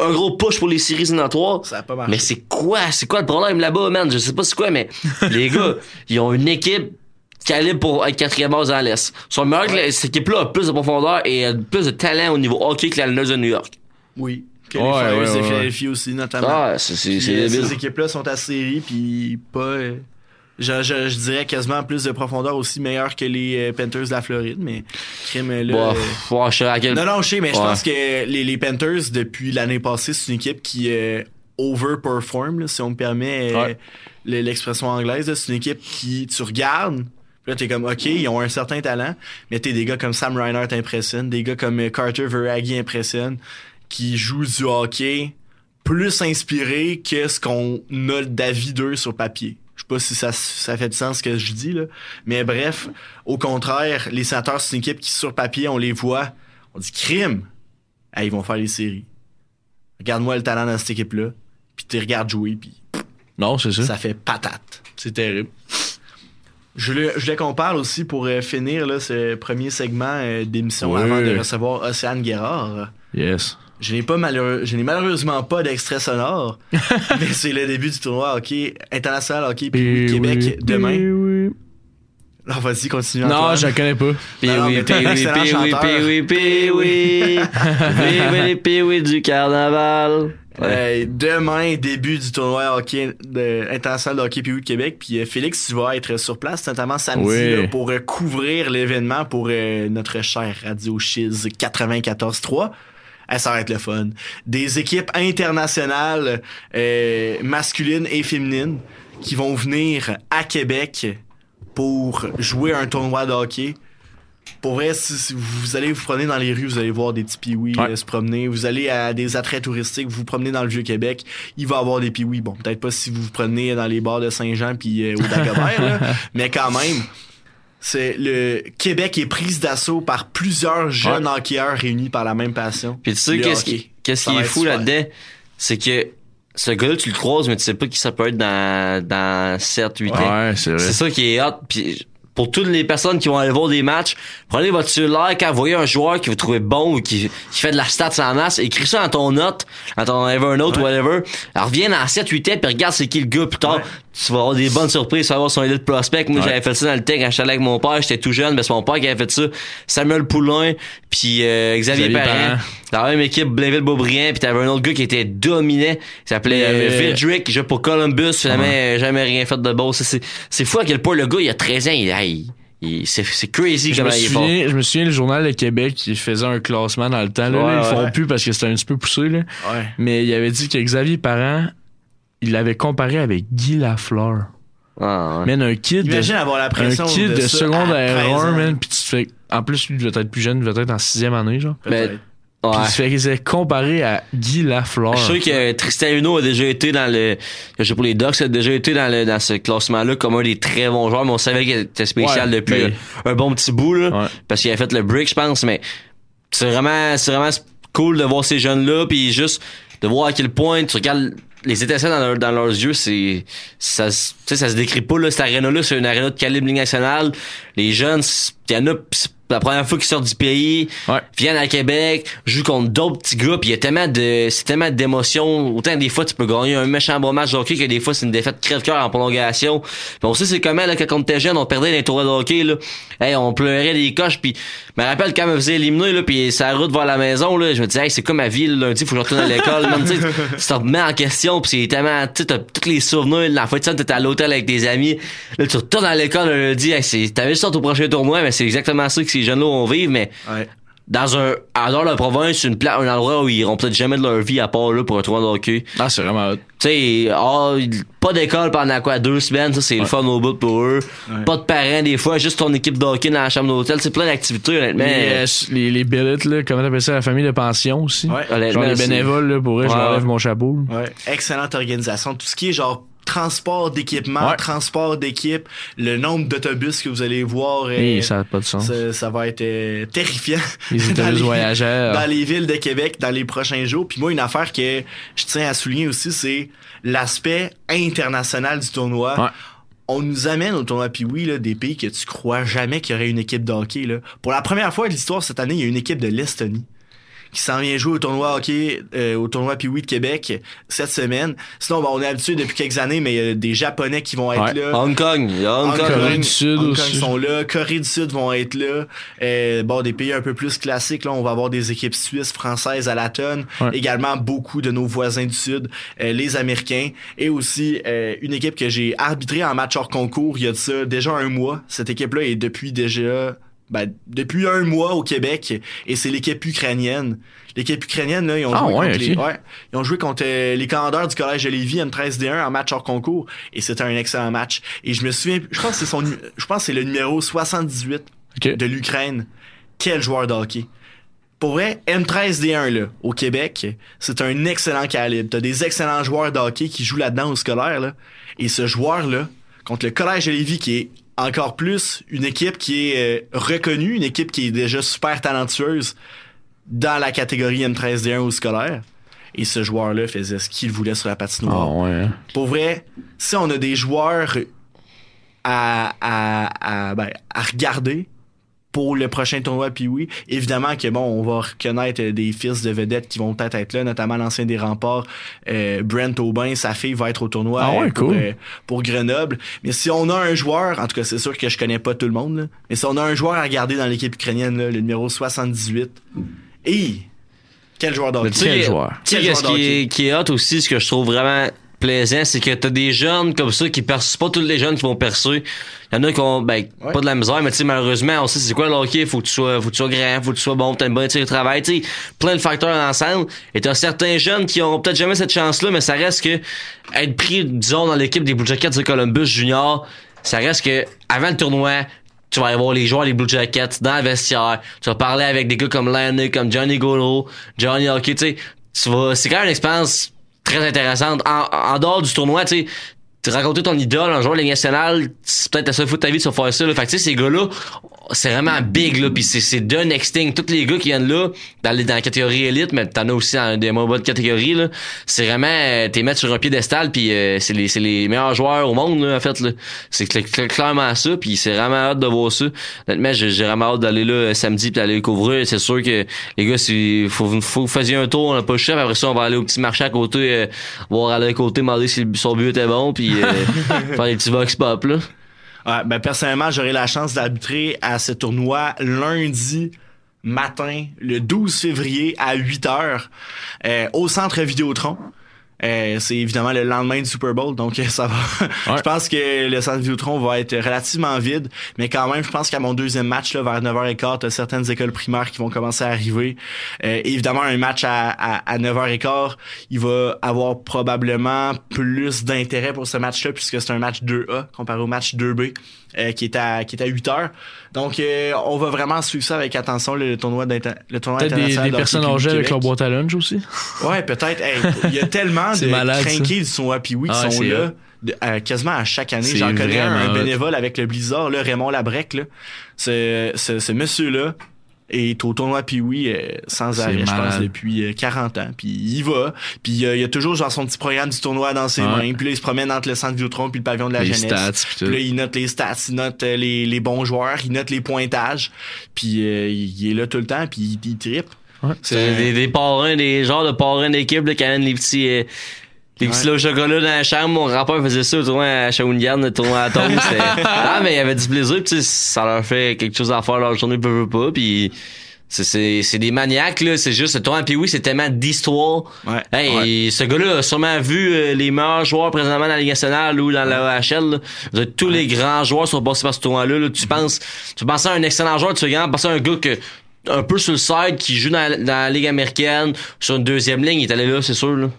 Speaker 2: Un gros push pour les séries éliminatoires.
Speaker 1: Ça a pas marché.
Speaker 2: Mais c'est quoi? C'est quoi le problème là-bas, man? Je sais pas c'est quoi, mais les gars, ils ont une équipe calibre pour être quatrième base dans l'Est. Meilleurs que la- cette équipe-là a plus de profondeur et a plus de talent au niveau hockey que la Islanders de New York.
Speaker 1: Oui. Que
Speaker 3: Ouais,
Speaker 1: les Flyers
Speaker 3: ouais, ouais.
Speaker 1: Aussi, notamment.
Speaker 2: Ah, c'est c'est
Speaker 1: Puis,
Speaker 2: c'est
Speaker 1: euh,
Speaker 2: débile.
Speaker 1: ces équipes-là sont à série, puis pas. euh, je, je, je dirais quasiment plus de profondeur aussi meilleur que les euh, Panthers de la Floride, mais crime là.
Speaker 2: Bon,
Speaker 1: euh,
Speaker 2: pff, ouais, je sais à quel
Speaker 1: Non, non, je sais, mais je
Speaker 2: Ouais.
Speaker 1: pense que les, les Panthers, depuis l'année passée, c'est une équipe qui euh, overperform, là, si on me permet euh,
Speaker 3: Ouais.
Speaker 1: le- l'expression anglaise. C'est une équipe qui, tu regardes, là, t'es comme, OK, ils ont un certain talent, mais t'es des gars comme Sam Reinhardt t'impressionnent, des gars comme euh, Carter Verhage impressionnent, qui jouent du hockey plus inspiré que ce qu'on a d'avis d'eux sur papier. Je sais pas si ça, ça fait du sens ce que je dis, là. Mais bref, au contraire, les sénateurs, c'est une équipe qui, sur papier, on les voit, on dit crime. Ah, ils vont faire les séries. Regarde-moi le talent dans cette équipe-là. Puis tu regardes jouer, puis
Speaker 3: Non, c'est ça.
Speaker 1: ça fait patate.
Speaker 3: C'est terrible.
Speaker 1: Je voulais, je qu'on parle aussi pour euh, finir là, ce premier segment euh, d'émission
Speaker 3: Oui.
Speaker 1: avant de recevoir Océane Guérard.
Speaker 3: Yes.
Speaker 1: Je n'ai pas malheureux, je n'ai malheureusement pas d'extrait sonore, mais c'est le début du tournoi hockey international hockey puis
Speaker 3: Puis
Speaker 1: Québec
Speaker 3: oui,
Speaker 1: demain.
Speaker 3: puis oui.
Speaker 1: Alors vas-y, continue.
Speaker 3: Non,
Speaker 1: Antoine.
Speaker 3: je la connais pas.
Speaker 2: Pee
Speaker 1: Non,
Speaker 2: oui,
Speaker 1: mais t'es un
Speaker 2: pee oui,
Speaker 1: excellent
Speaker 2: pee oui,
Speaker 1: chanteur.
Speaker 2: pee oui, pee oui. Vive les pee oui du carnaval. Ouais.
Speaker 1: Euh, demain, début du tournoi hockey de, international de hockey puis de Québec. Puis euh, Félix, tu vas être sur place, notamment samedi,
Speaker 3: Oui.
Speaker 1: là, pour euh, couvrir l'événement pour notre cher Radio Chiz 94.3. Eh, ça va être le fun. Des équipes internationales euh, masculines et féminines qui vont venir à Québec pour jouer un tournoi de hockey. Pour vrai, si, si vous allez vous promener dans les rues, vous allez voir des petits piouis
Speaker 3: Ouais.
Speaker 1: euh, se promener. Vous allez à des attraits touristiques, vous vous promenez dans le Vieux-Québec, il va y avoir des piouis. Bon, peut-être pas si vous vous promenez dans les bars de Saint-Jean puis euh, au Dagobert, là, mais quand même, c'est le Québec est prise d'assaut par plusieurs jeunes hockeyeurs réunis par la même passion.
Speaker 2: Puis tu sais, qu'est-ce qui, est fou
Speaker 1: super.
Speaker 2: là-dedans? C'est que ce gars-là, tu le croises, mais tu sais pas qui ça peut être dans, dans 7, 8 ans.
Speaker 3: Ouais, c'est vrai.
Speaker 2: C'est ça qui est hot. Puis pour toutes les personnes qui vont aller voir des matchs, prenez votre cellulaire quand vous voyez un joueur que vous trouvez bon ou qui, qui fait de la stats en masse, écris ça dans ton note, dans ton Evernote ou whatever. Alors reviens dans 7, 8 ans puis regarde c'est qui le gars plus tard.
Speaker 1: Ouais.
Speaker 2: Tu vas avoir des bonnes surprises, tu vas avoir son élite prospect. Moi,
Speaker 3: Ouais.
Speaker 2: j'avais fait ça dans le tech quand j'étais avec mon père, j'étais tout jeune, mais c'est mon père qui avait fait ça. Samuel Poulain, puis euh, Xavier,
Speaker 3: Xavier
Speaker 2: Parent.
Speaker 3: Parent.
Speaker 2: Dans la même équipe, Blainville-Beaubriand, puis t'avais un autre gars qui était dominant, il s'appelait euh, Vidrick, jouait pour Columbus, jamais, jamais rien fait de beau. C'est- C'est c'est fou à quel point le gars, il a 13 ans, il, il- il- c'est c'est crazy
Speaker 3: Je me,
Speaker 2: comment il est fort.
Speaker 3: souviens, je me souviens, le journal de Québec, il faisait un classement dans le temps. Là,
Speaker 2: Ouais,
Speaker 3: Là, ils font plus parce que c'était un petit peu poussé. Là.
Speaker 1: Ouais.
Speaker 3: Mais il avait dit que Xavier Parent, il l'avait comparé avec Guy Lafleur.
Speaker 2: Ah, ouais.
Speaker 3: Man, un kid,
Speaker 1: Imagine
Speaker 3: de,
Speaker 1: avoir la
Speaker 3: un kid de,
Speaker 1: ça à
Speaker 3: secondaire
Speaker 1: 13 ans.
Speaker 3: 1, man, puis tu te fais... En plus, lui, il devait être plus jeune, il devait être en sixième année, genre.
Speaker 1: Peut-être.
Speaker 2: Ouais.
Speaker 3: Puis il se s'est comparé à Guy Lafleur.
Speaker 2: Je sais que Tristan Huneau a déjà été dans le, je sais pas les Ducks, a déjà été dans le, dans ce classement-là comme un des très bons joueurs, mais on savait qu'il était spécial
Speaker 3: Ouais,
Speaker 2: depuis
Speaker 3: ben-
Speaker 2: un bon petit bout, là.
Speaker 3: Ouais.
Speaker 2: Parce qu'il avait fait le break, je pense, mais c'est vraiment, c'est vraiment cool de voir ces jeunes-là, puis juste de voir à quel point tu regardes les étincelles dans, leur- dans leurs yeux, c'est, ça, se- tu sais, ça se décrit pas, là, cette aréna-là, c'est une aréna de calibre nationale. Les jeunes, il y en a, la première fois qu'ils sortent du pays,
Speaker 3: Ouais.
Speaker 2: viennent à Québec, jouent contre d'autres petits gars, puis il y a tellement de, c'est tellement d'émotions. Autant des fois tu peux gagner un méchant bon match de hockey que des fois c'est une défaite crève-cœur en prolongation. Puis on sait c'est comment là quand on était jeune, on perdait les tournois de hockey là. Hey, on pleurait des coches puis me rappelle quand je me faisais éliminer là puis sa route vers la maison là, je me disais hey, c'est comme ma vie le lundi, faut que je retourne à l'école, tu te remets en question puis c'est tellement tu t'as tous les souvenirs, la fois de ça t'étais à l'hôtel avec tes amis, là tu retournes à l'école le lundi, hey, c'est t'avais hâte au prochain tournoi, mais c'est exactement ça que ces jeunes là vont vivre mais
Speaker 1: Ouais.
Speaker 2: Dans un de la province une place un endroit où ils iront peut-être jamais de leur vie à part là pour un tournoi de hockey
Speaker 3: Ah, c'est vraiment hot.
Speaker 2: tu sais il- pas d'école pendant quoi deux semaines ça c'est le fun au bout pour eux
Speaker 1: Ouais.
Speaker 2: pas de parents des fois juste ton équipe de hockey dans la chambre d'hôtel c'est plein d'activités honnêtement
Speaker 3: Les, euh, les, les billets, là, comment t'appelles ça, la famille de pension aussi?
Speaker 1: Ouais.
Speaker 2: honnêtement,
Speaker 3: Genre les bénévoles, là, pour eux, je
Speaker 2: Ouais,
Speaker 3: leur lève
Speaker 2: ouais.
Speaker 3: mon chapeau.
Speaker 1: Ouais, excellente organisation. Tout ce qui est genre transport d'équipement,
Speaker 3: Ouais.
Speaker 1: transport d'équipe, le nombre d'autobus que vous allez voir, euh,
Speaker 3: Et ça n'a pas de sens.
Speaker 1: ça, ça va être euh, terrifiant.
Speaker 3: Les
Speaker 1: dans les-
Speaker 3: voyageurs.
Speaker 1: Dans les villes de Québec dans les prochains jours. Puis moi, une affaire que je tiens à souligner aussi, c'est l'aspect international du tournoi.
Speaker 3: Ouais.
Speaker 1: On nous amène au tournoi puis oui, là, des pays que tu crois jamais qu'il y aurait une équipe de hockey. Là. Pour la première fois de l'histoire cette année, il y a une équipe de l'Estonie qui s'en vient jouer au tournoi hockey, euh, au tournoi Pee-Wee de Québec cette semaine. Sinon, on est habitué depuis quelques années, mais il y a des Japonais qui vont être
Speaker 3: Ouais.
Speaker 1: là.
Speaker 2: Hong Kong, il y a Hong
Speaker 1: Hong
Speaker 2: Kong.
Speaker 3: Corée du Sud
Speaker 1: Hong Kong sont là, Corée du Sud vont être là. Euh, bon, des pays un peu plus classiques, là, on va avoir des équipes suisses, françaises à la tonne.
Speaker 3: Ouais.
Speaker 1: Également beaucoup de nos voisins du Sud, euh, les Américains. Et aussi euh, une équipe que j'ai arbitrée en match hors concours il y a de ça déjà un mois. Cette équipe-là est depuis déjà ben, depuis un mois au Québec et c'est l'équipe ukrainienne. L'équipe ukrainienne, là, ils ont
Speaker 3: Ah,
Speaker 1: joué
Speaker 3: ouais,
Speaker 1: contre les, ouais, ils ont joué contre euh, les commandeurs du collège de Lévis M13D1 en match hors concours et c'était un excellent match. Et je me souviens, je pense que c'est son, je pense que c'est le numéro 78
Speaker 3: Ok.
Speaker 1: de l'Ukraine. Quel joueur de hockey. Pour vrai, M13D1 là, au Québec, c'est un excellent calibre. T'as des excellents joueurs de hockey qui jouent là-dedans au scolaire là. Et ce joueur-là, contre le collège de Lévis, qui est encore plus une équipe qui est euh, reconnue, une équipe qui est déjà super talentueuse dans la catégorie M13D1 au scolaire. Et ce joueur-là faisait ce qu'il voulait sur la patinoire.
Speaker 3: Ah ouais. hein?
Speaker 1: Pour vrai, si on a des joueurs à, à, à, ben, à regarder pour le prochain tournoi puis oui évidemment que bon on va reconnaître des fils de vedettes qui vont peut-être être là notamment l'ancien des remparts euh, Brent Aubin sa fille va être au tournoi
Speaker 3: Ah ouais,
Speaker 1: euh, pour,
Speaker 3: cool.
Speaker 1: euh, pour Grenoble mais si on a un joueur en tout cas c'est sûr que je connais pas tout le monde là, mais si on a un joueur à regarder dans l'équipe ukrainienne là, le numéro 78 et quel joueur d'hockey
Speaker 3: Quel
Speaker 2: que-
Speaker 3: joueur.
Speaker 2: qui qui est hot aussi, ce que je trouve vraiment plaisant, c'est que t'as des jeunes comme ça qui percent pas tous les jeunes qui vont percer. Il y en a qui ont, ben,
Speaker 1: Ouais.
Speaker 2: pas de la misère, mais tu sais, malheureusement, on sait c'est quoi le hockey, faut que tu sois, faut que tu sois grand, faut que tu sois bon, bonne éthique de travail, tu sais, plein de facteurs ensemble. Et t'as certains jeunes qui ont peut-être jamais cette chance-là, mais ça reste que être pris, disons, dans l'équipe des Blue Jackets de Columbus Junior, ça reste que, avant le tournoi, tu vas aller voir les joueurs des Blue Jackets dans le vestiaire. Tu vas parler avec des gars comme Lenny, comme Johnny Golo, Johnny Hockey, tu sais. Tu vas, c'est quand même une expérience très intéressante. En, en dehors du tournoi, tu sais, te raconter ton idole, un joueur de Ligue nationale, c'est peut-être la seule fois de ta vie de se faire ça, là. Fait que, tu sais, ces gars-là, c'est vraiment big, là, pis c'est, c'est d'un extinct. Tous les gars qui viennent là, dans, les, dans la catégorie élite, mais t'en as aussi dans des moins bonnes catégories, là. C'est vraiment, euh, t'es mettre sur un piédestal puis euh, c'est les, c'est les meilleurs joueurs au monde, là, en fait, là. C'est cl- cl- clairement ça, puis c'est vraiment hâte de voir ça. Honnêtement, j'ai, j'ai vraiment hâte d'aller là euh, samedi puis d'aller couvrir. C'est sûr que, les gars, si, faut, faut que vous fassiez un tour, on n'a pas le chef. Après ça, on va aller au petit marché à côté, euh, voir aller à côté, demander si son but était bon, puis euh, faire des petits vox pop, là.
Speaker 1: Ouais, ben personnellement, j'aurai la chance d'arbitrer à ce tournoi lundi matin, le 12 février à 8 heures euh, au centre Vidéotron. Euh, c'est évidemment le lendemain du Super Bowl, donc euh, ça va. je pense que le centre Vidéotron va être relativement vide, mais quand même, je pense qu'à mon deuxième match, là, vers 9h15, t'as certaines écoles primaires qui vont commencer à arriver. Euh, évidemment, un match à, à, à 9h15, il va avoir probablement plus d'intérêt pour ce match-là, puisque c'est un match 2A comparé au match 2B. euh, qui est à qui est à 8 heures. Donc euh, on va vraiment suivre ça avec attention le tournoi d'inter- le tournoi
Speaker 3: Peut-être des,
Speaker 1: international
Speaker 3: des
Speaker 1: de
Speaker 3: personnes âgées avec leur boîte à lunch aussi.
Speaker 1: Ouais, peut-être. Hey, Il y a tellement
Speaker 3: C'est
Speaker 1: de
Speaker 3: malade,
Speaker 1: crinqués du tournoi puis oui qui
Speaker 3: Ah
Speaker 1: sont là de- euh, quasiment à chaque année. J'en connais un, bénévole avec le Blizzard, là, Raymond Labrec. Là. Ce, ce, ce monsieur-là est au tournoi puis oui sans arrêt, je pense, depuis euh, 40 ans. Puis il va. Puis euh, il y a toujours genre son petit programme du tournoi dans ses
Speaker 3: Ouais.
Speaker 1: mains. Puis là, il se promène entre le centre Vidéotron puis le pavillon de la
Speaker 3: les
Speaker 1: jeunesse.
Speaker 3: stats.
Speaker 1: Puis là, il note les stats, il note euh, les, les bons joueurs, il note les pointages. Puis euh, il est là tout le temps, puis il, il trippe.
Speaker 3: Ouais.
Speaker 2: C'est des, des parrains, des genres de parrains d'équipe là, qui amènent les petits, euh, les petits
Speaker 1: Ouais.
Speaker 2: lots au chocolat dans la chambre. Mon grand-père faisait ça tournoi à Shawinigan, le tournoi à Tom. C'était- ah, mais il y avait du plaisir, pis ça leur fait quelque chose à faire leur journée, peu, peu pas, puis c'est, c'est, c'est des maniaques, là. C'est juste, le tournoi, puis oui, c'est tellement d'histoire.
Speaker 1: Ouais.
Speaker 2: Hey,
Speaker 1: Ouais.
Speaker 2: ce gars-là a sûrement vu euh, les meilleurs joueurs présentement dans la Ligue nationale ou dans la AHL. là. Tous les grands joueurs sont passés par ce tournoi-là. là. Tu penses, tu penses à un excellent joueur, tu regardes, penses à un gars que un peu sur le side qui joue dans, la Ligue américaine sur une deuxième ligne, il est allé là, c'est sûr. Là.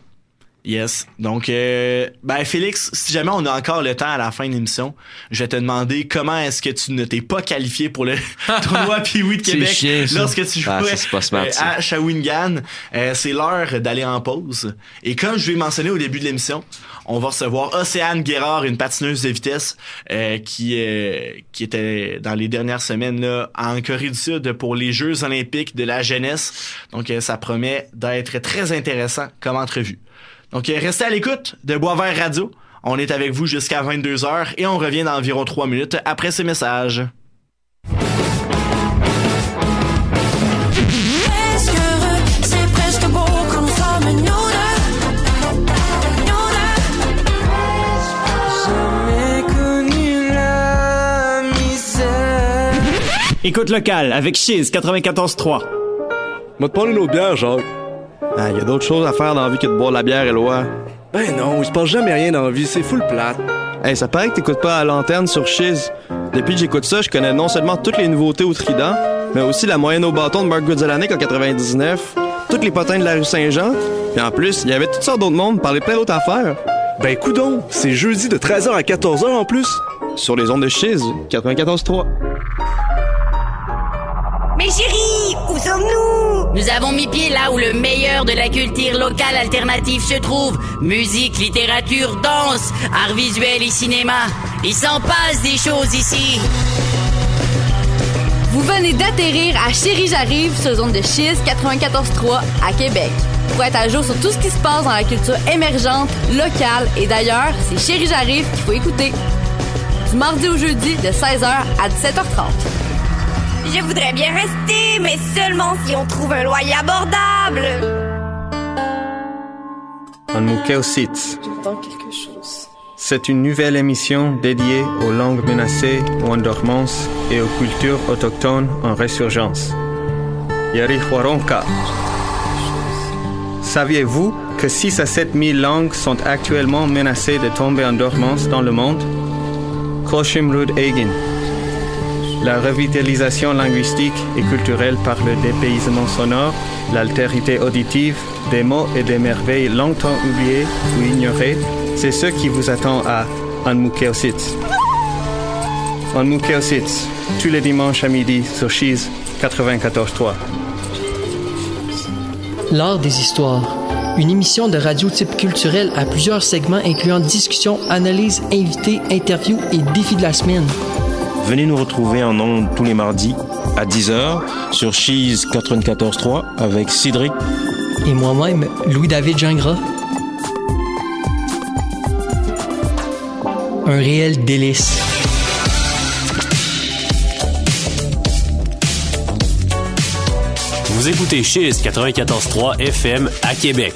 Speaker 1: Yes. Donc, euh, ben Félix, si jamais on a encore le temps à la fin de l'émission, je vais te demander comment est-ce que tu ne t'es pas qualifié pour le tournoi Pee-Wee de Québec lorsque tu jouais
Speaker 2: Ah, pas smart,
Speaker 1: euh, à Shawinigan. Euh, c'est l'heure d'aller en pause. Et comme je l'ai mentionné au début de l'émission, on va recevoir Océane Guérard, une patineuse de vitesse euh, qui qui était dans les dernières semaines là en Corée du Sud pour les Jeux olympiques de la jeunesse. Donc, ça promet d'être très intéressant comme entrevue. Donc, restez à l'écoute de Boisvert Radio. On est avec vous jusqu'à 22h et on revient dans environ 3 minutes après ces messages.
Speaker 4: Écoute locale avec Cheese 94.3.
Speaker 5: M'a te parler nos bières, Jacques. Jacques.
Speaker 6: Ah, y a d'autres choses à faire dans la vie que de boire de la bière, Éloi.
Speaker 5: Ben non, il se passe jamais rien dans la vie, c'est full plate.
Speaker 6: Hey, ça paraît que t'écoutes pas à l'antenne sur Chiz. Depuis que j'écoute ça, je connais non seulement toutes les nouveautés au Trident, mais aussi la moyenne au bâton de Mark Goodzelanek en 99, toutes les potins de la rue Saint-Jean, puis en plus, il y avait toutes sortes d'autres mondes, parler plein d'autres affaires.
Speaker 5: Ben coudon, c'est jeudi de 13h à 14h en plus.
Speaker 6: Sur les ondes de Chiz, 94.3.
Speaker 7: Mais chérie, Nous avons mis pied là où le meilleur de la culture locale alternative se trouve. Musique, littérature, danse, art visuel et cinéma. Il s'en passe des choses ici.
Speaker 8: Vous venez d'atterrir à Chérie J'arrive sur zone de Chiz 94.3 à Québec. Pour être à jour sur tout ce qui se passe dans la culture émergente, locale et d'ailleurs, c'est Chérie J'arrive qu'il faut écouter. Du mardi au jeudi de 16h à 17h30.
Speaker 9: Je voudrais bien rester, mais seulement si on trouve un loyer abordable.
Speaker 10: Anmukeositz. C'est une nouvelle émission dédiée aux langues menacées ou en dormance et aux cultures autochtones en résurgence. Yarihuaronka. Saviez-vous que 6 à 7 000 langues sont actuellement menacées de tomber en dormance dans le monde? Koshimrud Egin. La revitalisation linguistique et culturelle par le dépaysement sonore, l'altérité auditive, des mots et des merveilles longtemps oubliées ou ignorées, c'est ce qui vous attend à Anmukeositz. Anmukeositz, tous les dimanches à midi sur Cheese 94.3.
Speaker 11: L'art des histoires. Une émission de radio type culturel à plusieurs segments incluant discussions, analyses, invités, interviews et défis de la semaine.
Speaker 12: Venez nous retrouver en ondes tous les mardis à 10h sur Cheese 94.3 avec Cédric
Speaker 11: et moi-même, Louis-David Gingras. Un réel délice.
Speaker 13: Vous écoutez Cheese 94.3 FM à Québec.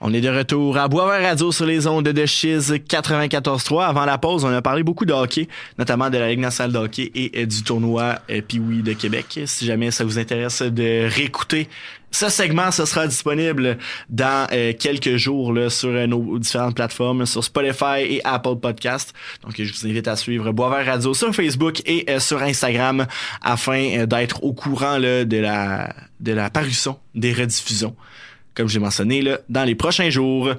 Speaker 1: On est de retour à Boisvert Radio sur les ondes de Chiz 94.3. Avant la pause, on a parlé beaucoup de hockey, notamment de la Ligue nationale de hockey et du tournoi Pee-Wee de Québec. Si jamais ça vous intéresse de réécouter ce segment, ce sera disponible dans euh, quelques jours sur euh, nos différentes plateformes, sur Spotify et Apple Podcast. Donc, je vous invite à suivre Boisvert Radio sur Facebook et euh, sur Instagram afin d'être au courant de la parution des rediffusions comme j'ai mentionné, dans les prochains jours.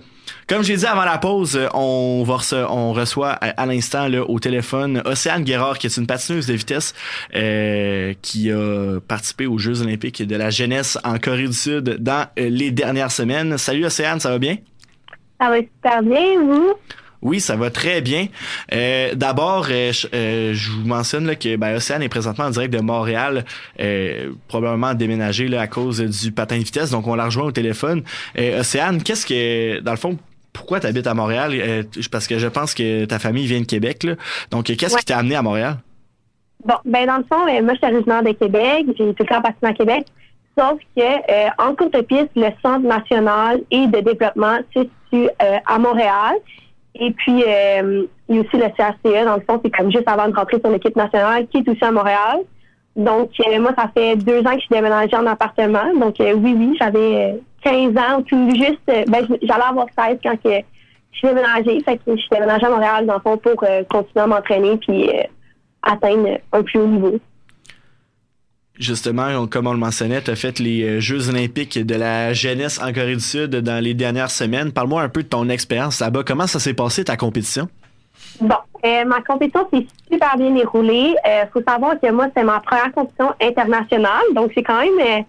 Speaker 1: Comme j'ai dit avant la pause, on, on reçoit à, l'instant au téléphone Océane Guérard, qui est une patineuse de vitesse euh, qui a participé aux Jeux olympiques de la jeunesse en Corée du Sud dans euh, les dernières semaines. Salut Océane, ça va bien?
Speaker 14: Ça va super bien, vous?
Speaker 1: Oui, ça va très bien. Euh, D'abord, euh, euh, je vous mentionne là, que ben, Océane est présentement en direct de Montréal, probablement déménagé là, à cause du patin de vitesse. Donc, on la rejoint au téléphone. Océane, qu'est-ce que, dans le fond, pourquoi tu habites à Montréal? parce que je pense que ta famille vient de Québec. Là. Donc, qu'est-ce qui t'a amené à Montréal?
Speaker 14: Bon, ben dans le fond, moi, je suis originaire de Québec. J'ai tout le temps passé à Québec. Sauf que, euh, en courte piste, le Centre national et de développement se situe à Montréal. Et puis, euh, il y a aussi le CRCE, dans le fond, c'est comme juste avant de rentrer sur l'équipe nationale, qui est aussi à Montréal. Donc, euh, moi, ça fait deux ans que je suis déménagée en appartement. Donc, euh, oui, oui, j'avais 15 ans, tout juste, ben, j'allais avoir 16 quand que je suis déménagée. Fait que je suis déménagée à Montréal, dans le fond, pour continuer à m'entraîner puis atteindre un plus haut niveau
Speaker 1: justement, comme on le mentionnait, tu as fait les Jeux olympiques de la jeunesse en Corée du Sud dans les dernières semaines. Parle-moi un peu de ton expérience là-bas. Comment ça s'est passé, ta compétition?
Speaker 14: Bon, euh, ma compétition s'est super bien déroulée. Il euh, faut savoir que moi, c'est ma première compétition internationale. Donc, c'est quand même, euh,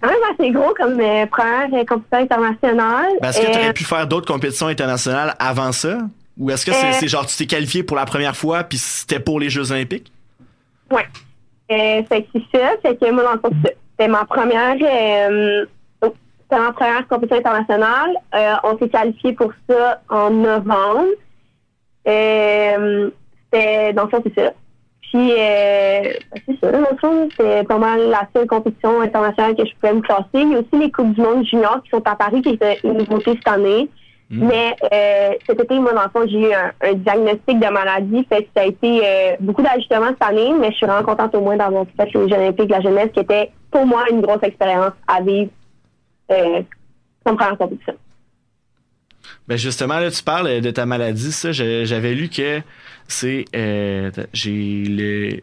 Speaker 14: quand même assez gros comme première compétition internationale.
Speaker 1: Ben, est-ce que tu aurais pu faire d'autres compétitions internationales avant ça? Ou est-ce que c'est genre tu t'es qualifié pour la première fois puis c'était pour les Jeux olympiques?
Speaker 14: Ouais. Euh, fait que c'est que moi, dans le fond, c'était ma première, euh, oh, ma première compétition internationale. Euh, on s'est qualifié pour ça en novembre. Euh, c'était, dans le fond, c'est ça. Puis, euh, ben, c'est ça, dans le fond, c'est pas mal la seule compétition internationale que je pouvais me classer. Il y a aussi les Coupes du monde junior qui sont à Paris, qui étaient une nouveauté cette année. Mais euh, cet été, moi, dans le fond, j'ai eu un, un diagnostic de maladie. Fait que ça a été euh, beaucoup d'ajustements cette année, mais je suis vraiment contente au moins d'avoir fait les Jeux olympiques de la jeunesse, qui était pour moi une grosse expérience à vivre euh, comme première compétition.
Speaker 1: Ben justement, là, tu parles de ta maladie, ça, j'avais lu que c'est... euh, j'ai le...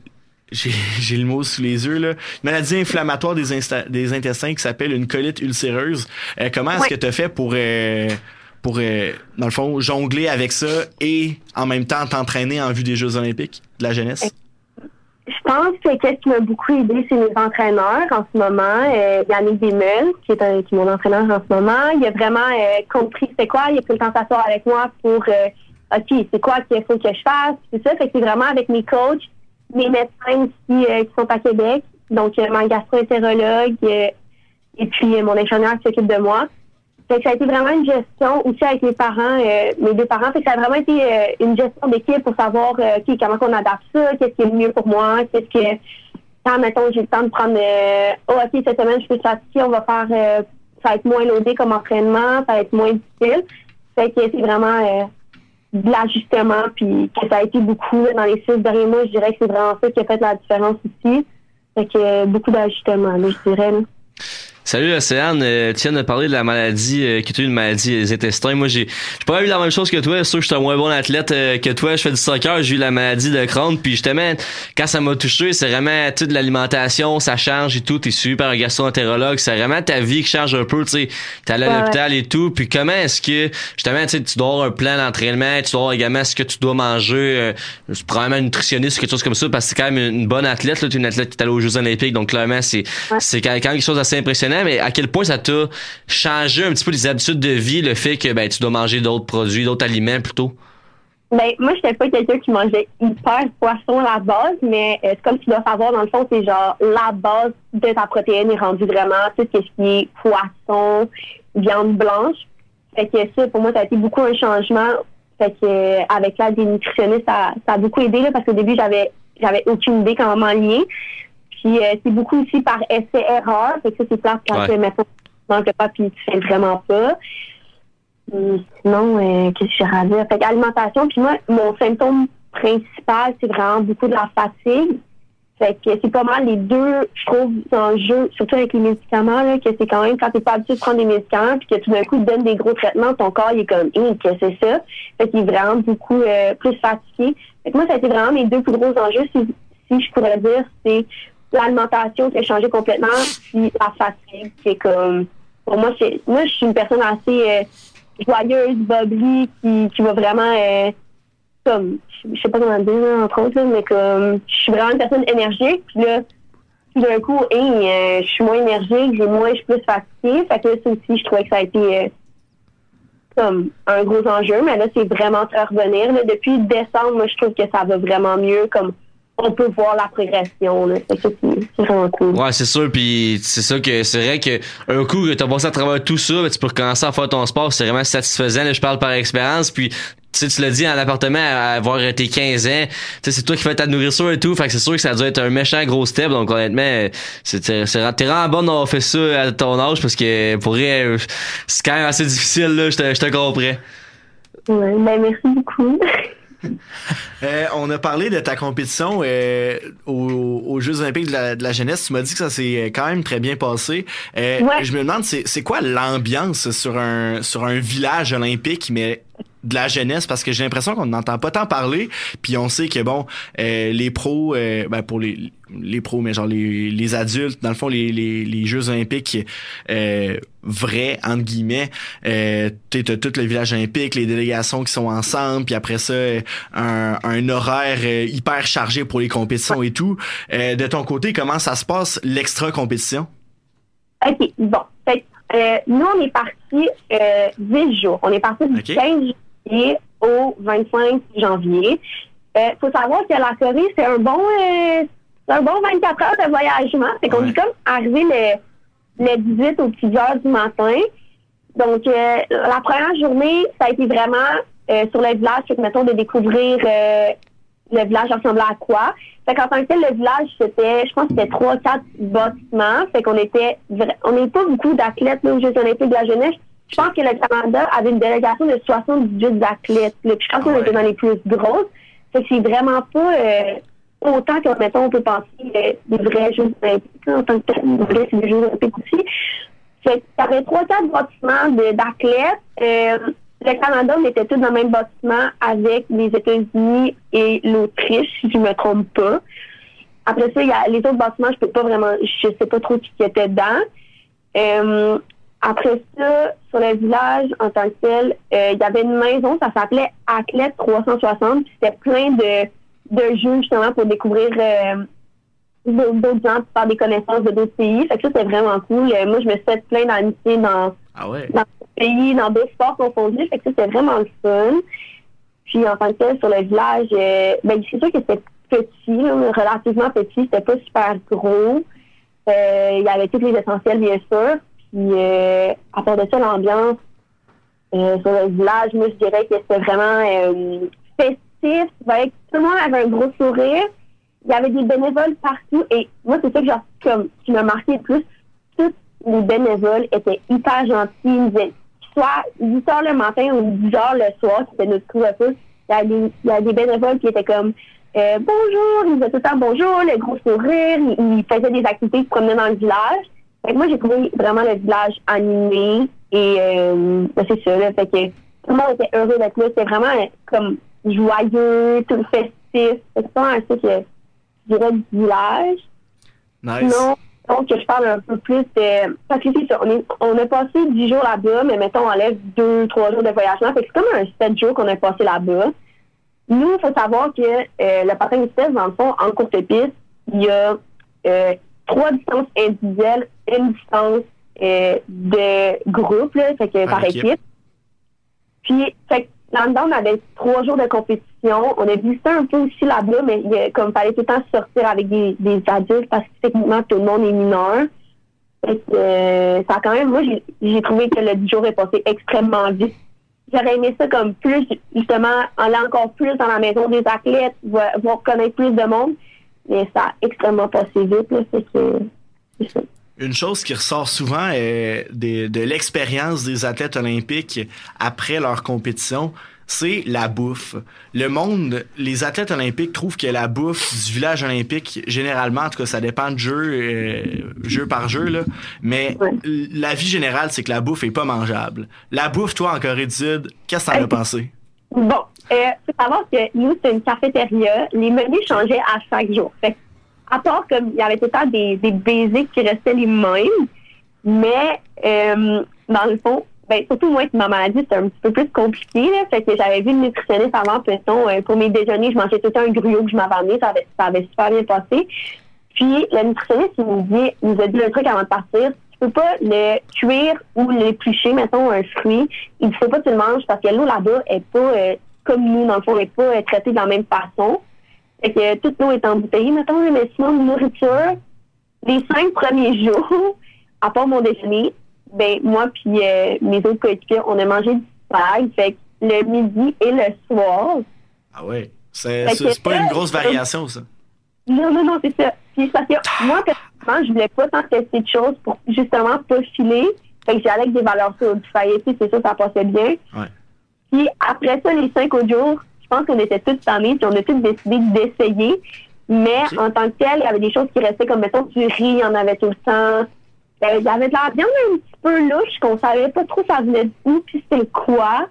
Speaker 1: J'ai j'ai le mot sous les yeux, là. Une maladie inflammatoire des, intestins qui s'appelle une colite ulcéreuse. Euh, comment est-ce
Speaker 14: Ouais.
Speaker 1: que tu as fait pour, euh, pour dans le fond, jongler avec ça et en même temps t'entraîner en vue des Jeux olympiques de la jeunesse?
Speaker 14: Je pense que qu'est-ce qui m'a beaucoup aidé, c'est mes entraîneurs en ce moment. Euh, Yannick Desmeules, qui est, qui est mon entraîneur en ce moment, il a vraiment euh, compris c'est quoi. Il a pris le temps s'asseoir avec moi pour euh, OK, c'est quoi qu'il faut que je fasse. C'est ça. Que c'est vraiment avec mes coachs, mes médecins aussi euh, qui sont à Québec. Donc, mon gastro-entérologue et puis mon infirmière qui s'occupe de moi. Fait que ça a été vraiment une gestion aussi avec mes parents, euh, mes deux parents. Fait que ça a vraiment été euh, une gestion d'équipe pour savoir euh, comment on adapte ça, qu'est-ce qui est le mieux pour moi, qu'est-ce que quand mettons j'ai le temps de prendre euh, oh OK, cette semaine je peux fatiguer, on va faire euh, ça va être moins loadé comme entraînement, ça va être moins difficile. Fait que c'est vraiment euh, de l'ajustement puis que ça a été beaucoup dans les six derniers mois, je dirais que c'est vraiment ça qui a fait la différence aussi. Fait que beaucoup d'ajustements, je dirais. là.
Speaker 2: Salut Océane, euh, tu viens de parler de la maladie euh, as eu une maladie des intestins. Moi j'ai j'ai pas eu la même chose que toi, c'est sûr que j'étais un moins bon athlète euh, que toi, je fais du soccer, j'ai eu la maladie de Crohn. Puis justement quand ça m'a touché, c'est vraiment toute l'alimentation, ça change et tout, t'es super un gastro-entérologue, c'est vraiment ta vie qui change un peu, tu sais. T'es allé à l'hôpital et tout, puis comment est-ce que justement tu dois avoir un plan d'entraînement, tu dois avoir également ce que tu dois manger, euh, probablement un nutritionniste ou quelque chose comme ça parce que c'est quand même une bonne athlète, là, tu es une athlète qui est allée aux Jeux olympiques, donc clairement c'est c'est quand même quelque chose d'assez impressionnant, mais à quel point ça t'a changé un petit peu les habitudes de vie, le fait que ben tu dois manger d'autres produits, d'autres aliments plutôt?
Speaker 14: Ben, moi, je n'étais pas quelqu'un qui mangeait hyper poisson à la base, mais euh, comme tu dois savoir, dans le fond, c'est genre la base de ta protéine est rendue vraiment tout ce qui est poisson, viande blanche. Fait que ça, pour moi, ça a été beaucoup un changement. Fait que euh, avec l'aide des nutritionnistes, ça, ça a beaucoup aidé là, parce qu'au début, j'avais j'avais aucune idée comment m'enlier. Puis euh, c'est beaucoup aussi par essai-erreur. Fait que ça, c'est plate quand
Speaker 2: Ouais.
Speaker 14: tu mettons, tu manges pas puis tu fais vraiment pas. Hum, Sinon, euh, qu'est-ce que j'ai à dire? Fait qu'alimentation, puis moi, mon symptôme principal, c'est vraiment beaucoup de la fatigue. Fait que c'est pas mal les deux, je trouve, enjeux, surtout avec les médicaments, là, que c'est quand même quand t'es pas habitué de prendre des médicaments, puis que tout d'un coup, ils te donnent des gros traitements, ton corps, il est comme, hé, que c'est ça? Fait qu'il est vraiment beaucoup euh, plus fatigué. Fait que moi, ça a été vraiment mes deux plus gros enjeux, si, si je pourrais dire, c'est l'alimentation qui a changé complètement, puis la fatigue, qui est comme, pour moi, c'est, moi, je suis une personne assez euh, joyeuse, bubbly, qui, qui va vraiment, euh, comme, je je sais pas comment dire, là, entre autres, là, mais comme, je suis vraiment une personne énergique, puis là, tout d'un coup, hey, euh, je suis moins énergique, j'ai moins, je suis plus fatiguée, fait que là, ça aussi, je trouvais que ça a été, euh, comme un gros enjeu, mais là, c'est vraiment très revenir. Là. Depuis décembre, moi, je trouve que ça va vraiment mieux. Comme on peut voir la progression. C'est vraiment cool.
Speaker 2: Ouais, c'est sûr, puis c'est ça que c'est vrai que un coup que t'as passé à travers tout ça, ben, tu peux recommencer à faire ton sport, c'est vraiment satisfaisant. Là, je parle par expérience, puis tu sais, tu l'as dit en appartement à avoir tes 15 ans, tu sais, c'est toi qui fais ta nourriture et tout, fait que c'est sûr que ça doit être un méchant gros step, donc honnêtement, c'est c'est- c'est- t'es vraiment bon d'avoir fait ça à ton âge parce que pour vrai, c'est quand même assez difficile là, je te, je te comprends.
Speaker 14: Ouais, ben, merci beaucoup.
Speaker 1: Euh, on a parlé de ta compétition euh, aux, aux Jeux olympiques de la, de la jeunesse. Tu m'as dit que ça s'est quand même très bien passé. Euh,
Speaker 14: Ouais.
Speaker 1: Je me demande, c'est c'est quoi l'ambiance sur un, sur un village olympique, mais de la jeunesse parce que j'ai l'impression qu'on n'entend pas tant parler puis on sait que bon euh, les pros euh, ben pour les les pros mais genre les, les adultes dans le fond les, les, les jeux olympiques euh, vrais entre guillemets euh, t'as t'as tout le village olympique les délégations qui sont ensemble puis après ça euh, un, un horaire euh, hyper chargé pour les compétitions et tout Euh, de ton côté comment ça se passe l'extra compétition
Speaker 14: OK, bon. Fait euh, nous, on est parti euh, 10 jours. On est parti du
Speaker 1: OK.
Speaker 14: 15 juillet au 25 janvier. Il faut savoir que la Corée, c'est un bon euh, c'est un bon 24 heures de voyagement. C'est qu'on est comme arrivé le, le 18 aux petites heures du matin. Donc, euh, la première journée, ça a été vraiment euh, sur le village, que, mettons, de découvrir le village ressemblait à quoi. Fait qu'en tant que tel, le village, c'était, je pense que c'était trois, quatre bâtiments. Fait qu'on était, on n'est pas beaucoup d'athlètes aux Jeux olympiques de la jeunesse. Je pense que le Canada avait une délégation de 78 athlètes. là. Puis je pense qu'on était dans les plus grosses. Fait que c'est vraiment pas euh, autant que, mettons, on peut penser euh, des vrais Jeux olympiques. en tant que vrai, c'est des Jeux olympiques aussi. Fait y avait trois, quatre bâtiments de- d'athlètes. Euh, le Canada, on était tous dans le même bâtiment avec les États-Unis et l'Autriche, si je me trompe pas. Après ça, il y a les autres bâtiments, je peux pas vraiment, je sais pas trop qui était dedans. Euh, après ça, sur le village en tant que tel, euh, il y avait une maison, ça s'appelait Athlète 360, puis c'était plein de, de jeux justement pour découvrir euh, d'autres gens, pour faire des connaissances de d'autres pays. Fait que ça, c'était vraiment cool. Euh, moi, je me suis fait plein d'amitiés dans,
Speaker 1: Ah ouais?
Speaker 14: dans ce pays, dans d'autres sports confondus. Fait que ça, c'était vraiment le fun. Puis en tant que tel, sur le village, ben, c'est sûr que c'était petit, là, relativement petit. C'était pas super gros. Il y avait tous les essentiels, bien sûr. Puis euh, à part de ça, l'ambiance euh, sur le village, moi, je dirais que c'était vraiment euh, festif. Tout le monde avait un gros sourire. Il y avait des bénévoles partout. Et moi, c'est ça que, genre, comme, qui m'a marqué le plus. Tous les bénévoles étaient hyper gentils. Ils disaient, soit 8 heures le matin ou 10 heures le soir, c'était notre couvre-feu. Il il y a des bénévoles qui étaient comme euh, bonjour, ils disaient tout le temps bonjour, le gros sourire, ils, faisaient des activités, ils promenaient dans le village. Fait que moi, j'ai trouvé vraiment le village animé et euh, ben, c'est ça, là, fait que tout le monde était heureux d'être là. C'était vraiment euh, comme joyeux, tout festif. C'est pas un truc que je dirais du village.
Speaker 1: Nice.
Speaker 14: Non, donc je parle un peu plus de. Parce que c'est ça, on, est, on a passé 10 jours là-bas, mais mettons, on enlève 2, 3 jours de voyagement. Fait que c'est comme un 7 jours qu'on a passé là-bas. Nous, il faut savoir que euh, le patin vitesse, dans le fond, en courte piste, il y a euh, trois distances individuelles, une distance euh, de groupe, là, fait que
Speaker 15: Par
Speaker 14: par
Speaker 15: équipe.
Speaker 14: équipe. Puis, fait que là-dedans, on avait trois jours de compétition. On a visité un peu aussi là-bas, mais il y a- comme fallait tout le temps sortir avec des, des adultes parce que techniquement, tout le monde est mineur. Fait que, euh, ça a quand même, moi, j'ai- j'ai trouvé que le 10 jours est passé extrêmement vite. J'aurais aimé ça comme plus, justement, aller encore plus dans la maison des athlètes, voir, voir connaître plus de monde. Mais ça a extrêmement passé vite, là. Fait que, c'est ça.
Speaker 1: Une chose qui ressort souvent des- de l'expérience des athlètes olympiques après leur compétition, c'est la bouffe. Le monde, les athlètes olympiques trouvent que la bouffe du village olympique, généralement, en tout cas, ça dépend de jeu, euh, jeu par jeu, là, mais l- la vie générale, c'est que la bouffe est pas mangeable. La bouffe, toi, en Corée du Sud, qu'est-ce que t'en as pensé?
Speaker 14: Bon, euh, faut savoir que nous, c'est une cafétéria. Les menus changeaient à chaque jour. Fait à part comme il y avait tout le temps des, des basics qui restaient les mêmes, mais euh, dans le fond, ben, surtout moi avec ma maladie, c'était un petit peu plus compliqué. Là, fait que j'avais vu une nutritionniste avant, mettons, euh, pour mes déjeuners, je mangeais tout le temps un gruyot que je m'avais amené, ça avait, ça avait super bien passé. Puis le nutritionniste, il nous, dit, il nous a dit un truc avant de partir. Tu peux pas le cuire ou l'éplucher, mettons, un fruit. Il faut pas que tu le manges parce que l'eau là-bas est pas euh, comme nous, dans le fond, est pas euh, traitée de la même façon. Fait que toute l'eau est embouteillée, mettons, mais sinon, nourriture, les cinq premiers jours, à part mon déjeuner, ben moi puis euh, mes autres coéquipiers, on a mangé du spag. Fait que le midi et le soir,
Speaker 1: Ah
Speaker 14: que-
Speaker 1: c'est pas une grosse variation, ça.
Speaker 14: non, non, non, c'est ça. Puis parce que moi, personnellement, je voulais pas tant tester de choses pour justement pas filer. Fait que j'allais avec des valeurs sûres. Du c'est ça, ça passait bien.
Speaker 1: Ouais.
Speaker 14: Puis après ça, les cinq autres jours, je pense qu'on était tous tannés, puis on a tous décidé d'essayer. Mais en tant que tel, il y avait des choses qui restaient comme, mettons, du riz, il y en avait tout le temps. Euh, Il y avait de la viande un petit peu louche, qu'on savait pas trop ça venait d'où, puis c'était quoi.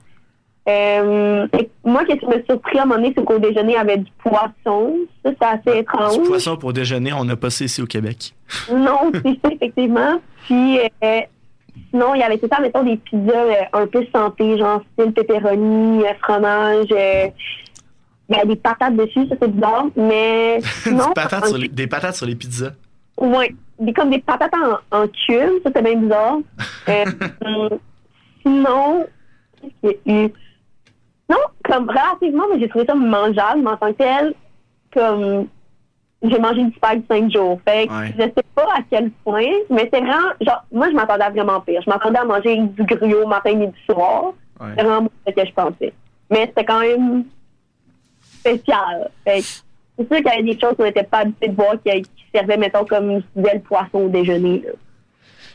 Speaker 14: Euh, moi, qu'est-ce qui me surpris à un moment donné, c'est qu'au déjeuner, il y avait du poisson. Ça, c'est assez étrange.
Speaker 1: Du poisson pour déjeuner, on n'a pas ça ici au Québec.
Speaker 14: Non, c'est ça, effectivement. Puis, euh, sinon, il y avait tout le temps, mettons, des pizzas euh, un peu santé, genre style pepperoni, euh, fromage. il y a des patates dessus, ça c'est bizarre, mais sinon...
Speaker 1: Des patates sur les- des patates sur les pizzas.
Speaker 14: Ouais, des, comme des patates en, en cube, ça c'est bien bizarre. Euh, sinon, qu'est-ce qu'il y a eu? Non, comme relativement, mais j'ai trouvé ça mangeable, mais en tant que tel, comme j'ai mangé du spag cinq jours. Fait que je sais pas à quel point, mais c'est vraiment, genre, moi, je m'attendais à vraiment pire. Je m'attendais à manger du griot matin, midi, soir. C'est vraiment ce que je pensais. Mais c'était quand même spécial. Fait que c'est sûr qu'il y avait des choses qu'on n'était pas habitué de voir qui, qui servaient, mettons, comme le poisson au déjeuner. Là.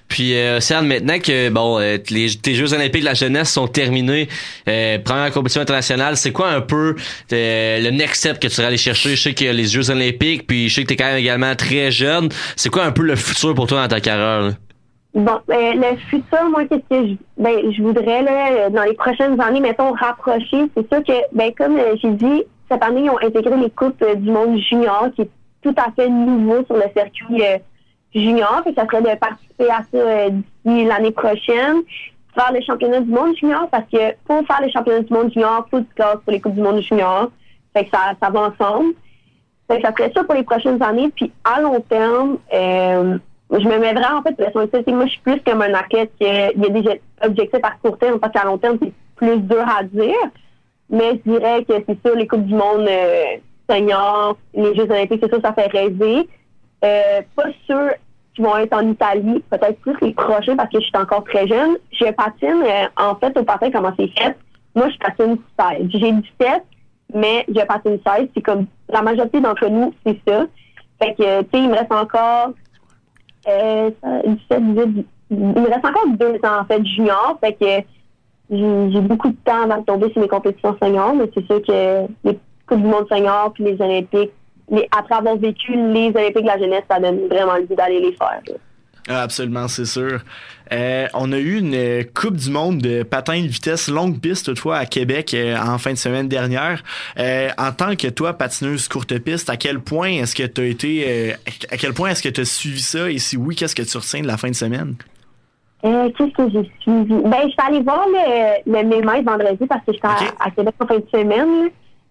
Speaker 2: Puis euh, maintenant que bon euh, les, tes Jeux olympiques de la jeunesse sont terminés, euh, première compétition internationale, c'est quoi un peu euh, le next step que tu vas aller chercher? Je sais a les Jeux olympiques, puis je sais que tu es quand même également très jeune. C'est quoi un peu le futur pour toi dans ta carrière? Là?
Speaker 14: Bon, ben, le futur, moi, qu'est-ce que je, ben, je voudrais, là, dans les prochaines années, mettons, rapprocher, c'est sûr que, ben, comme euh, j'ai dit, cette année, ils ont intégré les coupes euh, du monde junior, qui est tout à fait nouveau sur le circuit euh, junior. Que ça serait de participer à ça euh, d'ici l'année prochaine, faire les championnats du monde junior, parce que pour faire les championnats du monde junior, faut du pour les coupes du monde junior. Fait que ça, ça va ensemble. Fait que ça serait ça pour les prochaines années. Puis à long terme, euh, je me mets en fait pression. Moi, je suis plus comme un athlète qui il y a des objectifs à court terme, parce qu'à long terme, c'est plus dur à dire. Mais je dirais que c'est sûr, les Coupes du Monde euh, seniors, les Jeux olympiques, c'est sûr, ça fait rêver. Euh, pas sûr qu'ils vont être en Italie, peut-être plus les prochains parce que je suis encore très jeune. Je patine, euh, en fait, au patin, comment c'est fait? Moi, je patine 16. J'ai 17, mais je patine 16. C'est comme la majorité d'entre nous, c'est ça. Fait que, tu sais, il me reste encore euh, 17, 18, il me reste encore deux ans, en fait, junior. Fait que j'ai beaucoup de temps avant de tomber sur mes compétitions seniors, mais c'est sûr que les Coupes du monde senior puis les Olympiques, les, après avoir vécu les Olympiques de la jeunesse, ça donne vraiment le goût d'aller les faire. là.
Speaker 1: Ah, absolument, c'est sûr. Euh, on a eu une euh, Coupe du monde de patin de vitesse longue piste, toutefois, à Québec euh, en fin de semaine dernière. Euh, en tant que toi, patineuse courte piste, à quel point est-ce que tu as été, à quel point est-ce que tu as suivi ça? Et si oui, qu'est-ce que tu retiens de la fin de semaine?
Speaker 14: Qu'est-ce que j'ai suivi? Ben, je suis allée voir le, le 1000 mètres vendredi parce que j'étais à, à Québec en fin de semaine.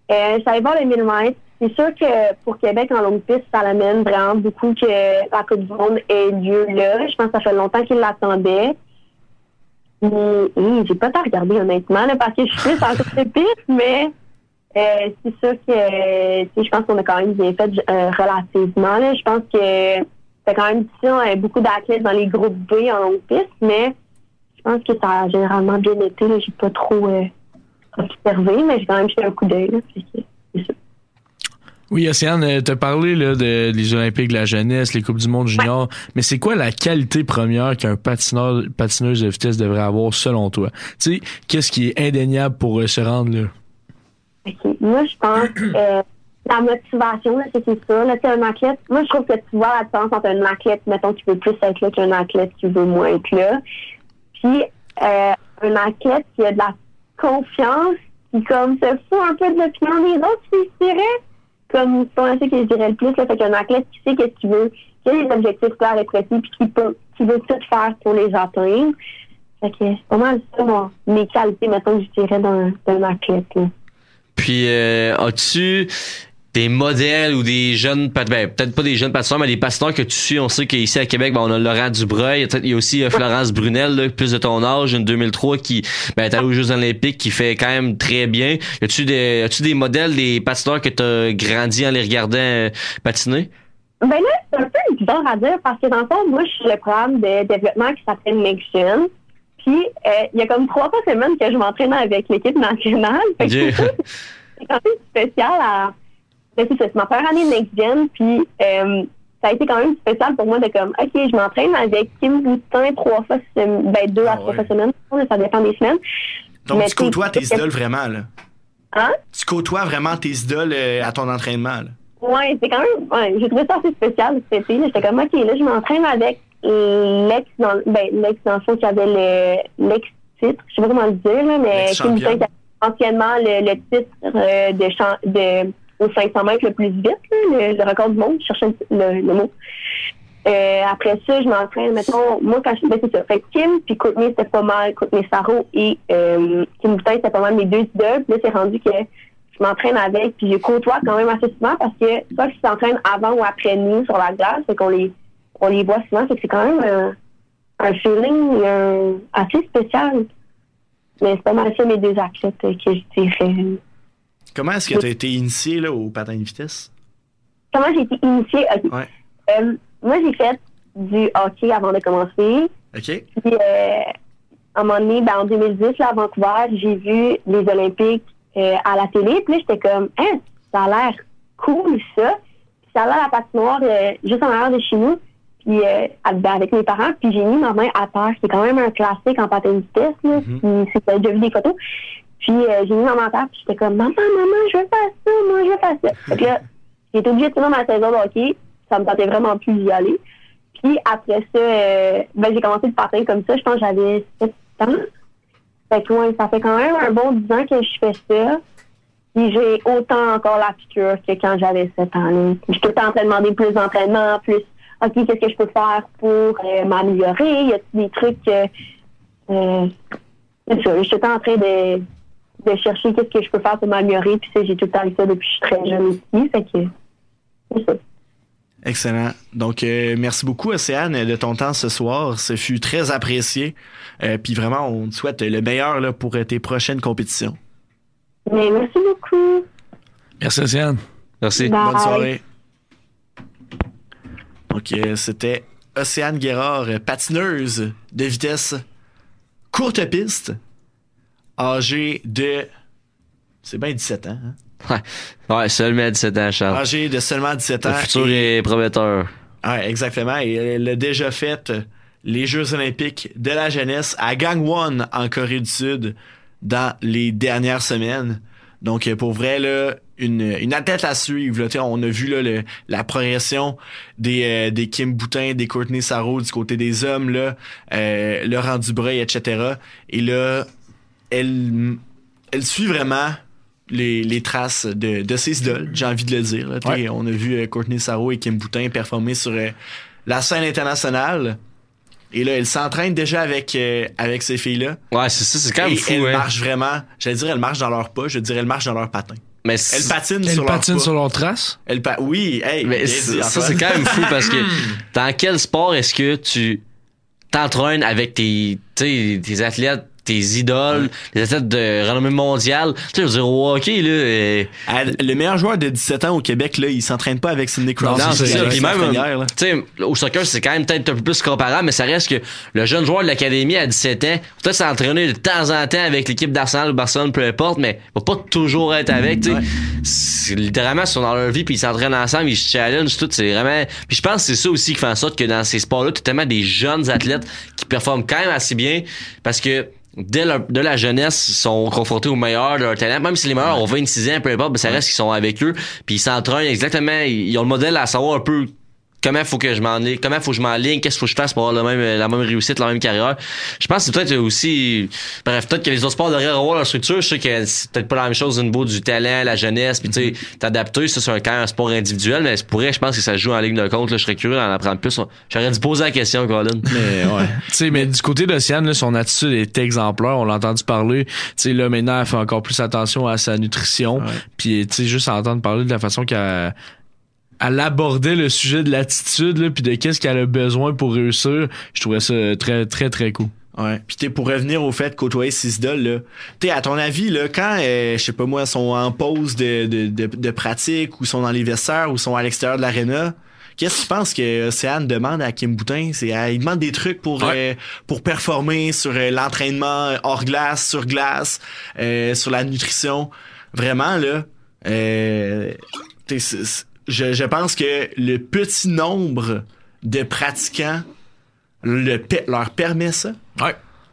Speaker 14: je suis allée voir le 1000 mètres. C'est sûr que pour Québec en longue piste, ça l'amène vraiment beaucoup que la Coupe du Monde ait lieu là. Je pense que ça fait longtemps qu'ils l'attendaient. Hum, J'ai pas tant regardé honnêtement là, parce que je suis en course de piste, mais euh, c'est sûr que je pense qu'on a quand même bien fait euh, relativement. Là. Je pense que c'est quand même difficile, on a beaucoup d'athlètes dans les groupes B en longue piste, mais je pense que ça a généralement bien été. J'ai pas trop euh, observé, mais j'ai quand même jeté un coup d'œil. c'est ça.
Speaker 3: Oui, Océane, tu as parlé là, de, des Olympiques de la jeunesse, les Coupes du monde junior, mais c'est quoi la qualité première qu'un patineur, patineuse de vitesse devrait avoir selon toi? Tu sais, qu'est-ce qui est indéniable pour euh, se rendre là?
Speaker 14: OK. Moi, je pense euh, la motivation, là, c'est c'est ça. Là, un athlète. Moi, je trouve que tu vois la différence entre un athlète, mettons, qui veut plus être là qu'un athlète qui veut moins être là. Puis, euh, un athlète qui a de la confiance, qui comme se fout un peu de l'opinion des autres, je dirais. Comme c'est pas ça que je dirais le plus. Là, fait qu'un athlète qui sait qu'est-ce qu'il veut, qui a des objectifs clairs et précis, puis qui peut, qui veut tout faire pour les atteindre. Fait que c'est pas mal ça, moi, mes qualités, que je dirais d'un athlète. là.
Speaker 2: Puis euh, as-tu des modèles ou des jeunes ben, peut-être pas des jeunes patineurs mais des patineurs que tu suis on sait qu'ici à Québec ben, on a Laurent Dubreuil il y a- il y a aussi euh, Florence Brunel là, plus de ton âge une 2003 qui ben, est allée aux Jeux Olympiques qui fait quand même très bien y a-tu des as-tu des modèles des patineurs que tu as grandi en les regardant euh, patiner?
Speaker 14: Ben là, c'est un peu bizarre à dire parce que dans le fond, moi, je suis le programme de développement qui s'appelle Next Gen. Puis, euh, il y a comme trois fois semaine que je m'entraîne avec l'équipe nationale. Fait que
Speaker 2: Ok.
Speaker 14: c'est quand même spécial à. Ben, c'est ça, c'est ma première année Next Gen. Puis, euh, ça a été quand même spécial pour moi de comme, OK, je m'entraîne avec Kim Boutin trois fois ben deux à trois fois semaine. Ça dépend des semaines.
Speaker 1: Donc,
Speaker 14: Mais
Speaker 1: tu côtoies tes idoles vraiment, là.
Speaker 14: Hein?
Speaker 1: Tu côtoies vraiment tes idoles euh, à ton entraînement, là.
Speaker 14: Ouais, c'est quand même. Ouais, j'ai trouvé ça assez spécial cet été. J'étais comme, OK, là, je m'entraîne avec l'ex, dans, ben, l'ex, dans le fond, qui avait le, l'ex-titre. Je sais pas comment le dire, là, mais. Kim Boutin qui avait anciennement le, le titre euh, de, de, au 500 mètres le plus vite, là, le, le record du monde. Je cherchais le, le mot. Euh, après ça, je m'entraîne, mettons, moi, quand je. Ben, c'est ça. Fait Kim puis Courtney, c'était pas mal. Courtney Sarro et euh, Kim Boutin, c'était pas mal mes deux idoles. Puis là, c'est rendu que je m'entraîne avec, puis je côtoie quand même assez souvent parce que soit qu'ils s'entraînent avant ou après nous sur la glace, fait qu'on les, on les voit souvent, c'est quand même un feeling euh, assez spécial. Mais c'est pas mal ça mes deux athlètes que je dirais.
Speaker 1: Comment est-ce que tu as été initié là, au patin de vitesse?
Speaker 14: comment j'ai été initiée? Ok. Euh, moi, j'ai fait du hockey avant de commencer.
Speaker 1: OK?
Speaker 14: Puis, euh, à un moment donné, ben, en 2010, là, à Vancouver, j'ai vu les Olympiques euh, à la télé. Puis là, j'étais comme, hein, ça a l'air cool, ça. Puis ça a l'air la patinoire juste en arrière de chez nous. Puis avec ben, avec mes parents, puis j'ai mis ma main à terre. C'est quand même un classique en patin de vitesse. Là. Puis j'ai déjà vu des photos. Puis euh, j'ai mis ma main à terre, puis j'étais comme, maman, maman, je veux faire ça, moi, je veux faire ça. Que là, j'ai obligée de finir ma saison de. Ça me tentait vraiment plus d'y aller. Puis après ça, euh, ben, j'ai commencé le patin comme ça. Je pense que j'avais 7 ans. Fait que ouais, ça fait quand même un bon 10 ans que je fais ça. Puis j'ai autant encore la piqûre que quand j'avais 7 ans. Je suis en train de demander plus d'entraînement, plus OK, qu'est-ce que je peux faire pour euh, m'améliorer? Y a des trucs que euh, je suis en train de, de chercher qu'est-ce que je peux faire pour m'améliorer. Puis j'ai tout le temps ça depuis que je suis très jeune aussi. Fait que c'est ça.
Speaker 1: Excellent. Donc, euh, merci beaucoup, Océane, de ton temps ce soir. Ce fut très apprécié. Euh, Puis vraiment, on te souhaite le meilleur là, pour tes prochaines compétitions.
Speaker 14: Mais merci beaucoup.
Speaker 3: Merci, Océane.
Speaker 2: Merci.
Speaker 14: Bye.
Speaker 1: Bonne soirée. Donc, euh, c'était Océane Guérard, patineuse de vitesse courte piste, âgée de... C'est bien 17 ans. Hein?
Speaker 2: Ouais, ouais seulement à 17 ans, Charles.
Speaker 1: Âgée de seulement 17 ans.
Speaker 2: Le futur
Speaker 1: et-
Speaker 2: est prometteur.
Speaker 1: Ouais, exactement. Et elle a déjà fait les Jeux olympiques de la jeunesse à Gangwon, en Corée du Sud, dans les dernières semaines. Donc, pour vrai, là, une, une athlète à suivre. Là, on a vu là, le- la progression des, euh, des Kim Boutin, des Courtney Sarro du côté des hommes, là, euh, Laurent Dubreuil, etc. Et là, elle, elle suit vraiment les, les traces de, de ses idoles, j'ai envie de le dire. là. On a vu euh, Courtney Sarro et Kim Boutin performer sur euh, la scène internationale. Et là, elle s'entraîne déjà avec, euh, avec ces filles-là.
Speaker 2: Ouais, c'est ça, c'est quand même
Speaker 1: Et
Speaker 2: fou,
Speaker 1: Elle
Speaker 2: hein.
Speaker 1: marche vraiment, j'allais dire, elle marche dans leur pas, je dirais, elle marche dans leur patin.
Speaker 2: Mais
Speaker 1: elle patine
Speaker 3: Elle
Speaker 1: sur
Speaker 3: patine
Speaker 1: leur pas.
Speaker 3: sur leur trace?
Speaker 1: Elle pa- oui, hey,
Speaker 2: Mais
Speaker 1: dit,
Speaker 2: ça, c'est quand même fou parce que dans quel sport est-ce que tu t'entraînes avec tes, tes athlètes, tes idoles, les athlètes de renommée mondiale? Tu sais, je veux dire, au hockey, là, euh,
Speaker 1: Ah, Le meilleur joueur de 17 ans au Québec, là, il s'entraîne pas avec Sidney Crosby.
Speaker 2: Non, c'est ça. Puis même, tu sais, au soccer, c'est quand même peut-être un peu plus comparable, mais ça reste que le jeune joueur de l'académie à 17 ans, peut-être s'entraîner de temps en temps avec l'équipe d'Arsenal ou Barcelone, peu importe, mais il va pas toujours être avec, tu sais. C'est- Littéralement, ils sont dans leur vie, puis ils s'entraînent ensemble, ils se challenge, tout, c'est vraiment... Puis je pense que c'est ça aussi qui fait en sorte que dans ces sports-là, tu as tellement des jeunes athlètes qui performent quand même assez bien, parce que dès leur- de la jeunesse, ils sont confrontés aux meilleurs de leur talent. Même si les meilleurs ont 26 ans, peu importe, ben ça reste qu'ils sont avec eux. Puis ils s'entraînent exactement. Ils ont le modèle à savoir un peu comment faut que je m'en comment faut que je m'enligne, qu'est-ce qu'il faut que je fasse pour avoir le même, la même réussite, la même carrière? Je pense que c'est peut-être aussi, bref, peut-être que les autres sports devraient revoir leur structure. Je sais que c'est peut-être pas la même chose au niveau du talent, la jeunesse, puis tu sais, t'adapter, ça c'est un- quand même un sport individuel, mais pour vrai, je pense que ça joue en ligne de compte, là. Je serais curieux d'en apprendre plus. J'aurais dû poser la question, Colin.
Speaker 3: Mais ouais. tu sais, mais du côté d'Océane, là, son attitude est exemplaire. On l'a entendu parler. Tu sais, là, maintenant, elle fait encore plus attention à sa nutrition. Puis, tu sais, juste entendre parler de la façon qu'elle elle abordait le sujet de l'attitude, là, puis de qu'est-ce qu'elle a besoin pour réussir. Je trouvais ça très, très, très cool.
Speaker 1: Ouais. Puis t'es pour revenir au fait de côtoyer idoles là. T'es à ton avis là quand euh, je sais pas moi sont en pause de, de, de, de pratique ou sont dans les vestiaires ou sont à l'extérieur de l'aréna. Qu'est-ce que tu penses que Océane demande à Kim Boutin? C'est, elle, il demande des trucs pour, euh, pour performer sur euh, l'entraînement hors glace, sur glace, euh, sur la nutrition. Vraiment, là, euh, t'es- c'est- c'est- je, je pense que le petit nombre de pratiquants le, leur permet ça.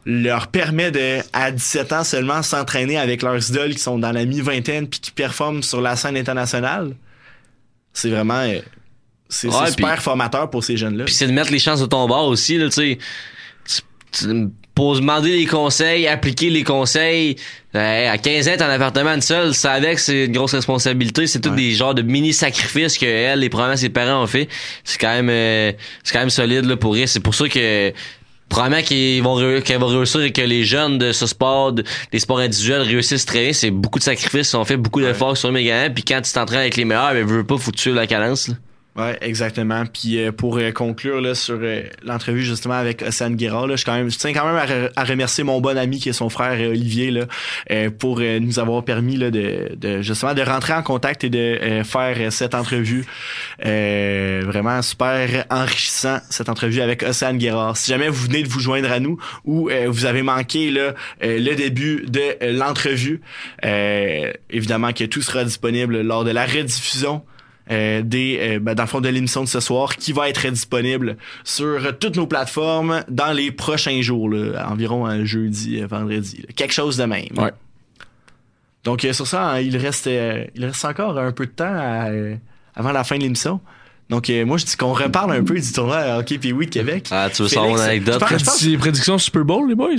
Speaker 1: Leur permet de, à 17 ans seulement, s'entraîner avec leurs idoles qui sont dans la mi-vingtaine puis qui performent sur la scène internationale. C'est vraiment, euh, c'est
Speaker 2: Ouais,
Speaker 1: super formateur pour ces jeunes-là.
Speaker 2: Puis c'est de mettre les chances de ton bord aussi, là, tu sais. Pour demander les conseils, appliquer les conseils. Euh, à 15 ans, t'es en appartement seul, savais que c'est une grosse responsabilité. C'est tout des genres de mini-sacrifices que elle et probablement ses parents ont fait. C'est quand même euh, c'est quand même solide là, pour elle. C'est pour ça que probablement qu'ils vont qu'elle va réussir et que les jeunes de ce sport, de- des sports individuels réussissent très bien. C'est beaucoup de sacrifices, on fait beaucoup d'efforts sur les gagnants. Puis quand tu t'entraînes avec les meilleurs, ben veux pas, suives la cadence. là.
Speaker 1: Ouais, exactement. Puis euh, pour euh, conclure là, sur euh, l'entrevue justement avec Océane Guérard, là, je, quand même, je tiens quand même à, re- à remercier mon bon ami qui est son frère euh, Olivier là, pour nous avoir permis là, de, de justement de rentrer en contact et de faire cette entrevue. Vraiment super enrichissant cette entrevue avec Océane Guérard. Si jamais vous venez de vous joindre à nous ou vous avez manqué là, le début de l'entrevue, évidemment que tout sera disponible lors de la rediffusion euh, des euh, ben, dans le fond de l'émission de ce soir qui va être disponible sur toutes nos plateformes dans les prochains jours là, environ un jeudi euh, vendredi là. quelque chose de même
Speaker 3: Ouais.
Speaker 1: donc euh, sur ça hein, il reste euh, il reste encore un peu de temps à, euh, avant la fin de l'émission donc euh, moi je dis qu'on reparle un peu du tournoi à hockey puis oui de Québec
Speaker 2: Ah, tu veux savoir mon anecdote?
Speaker 1: je pense- je pense-
Speaker 3: Prédic- Prédiction Super Bowl, les boys?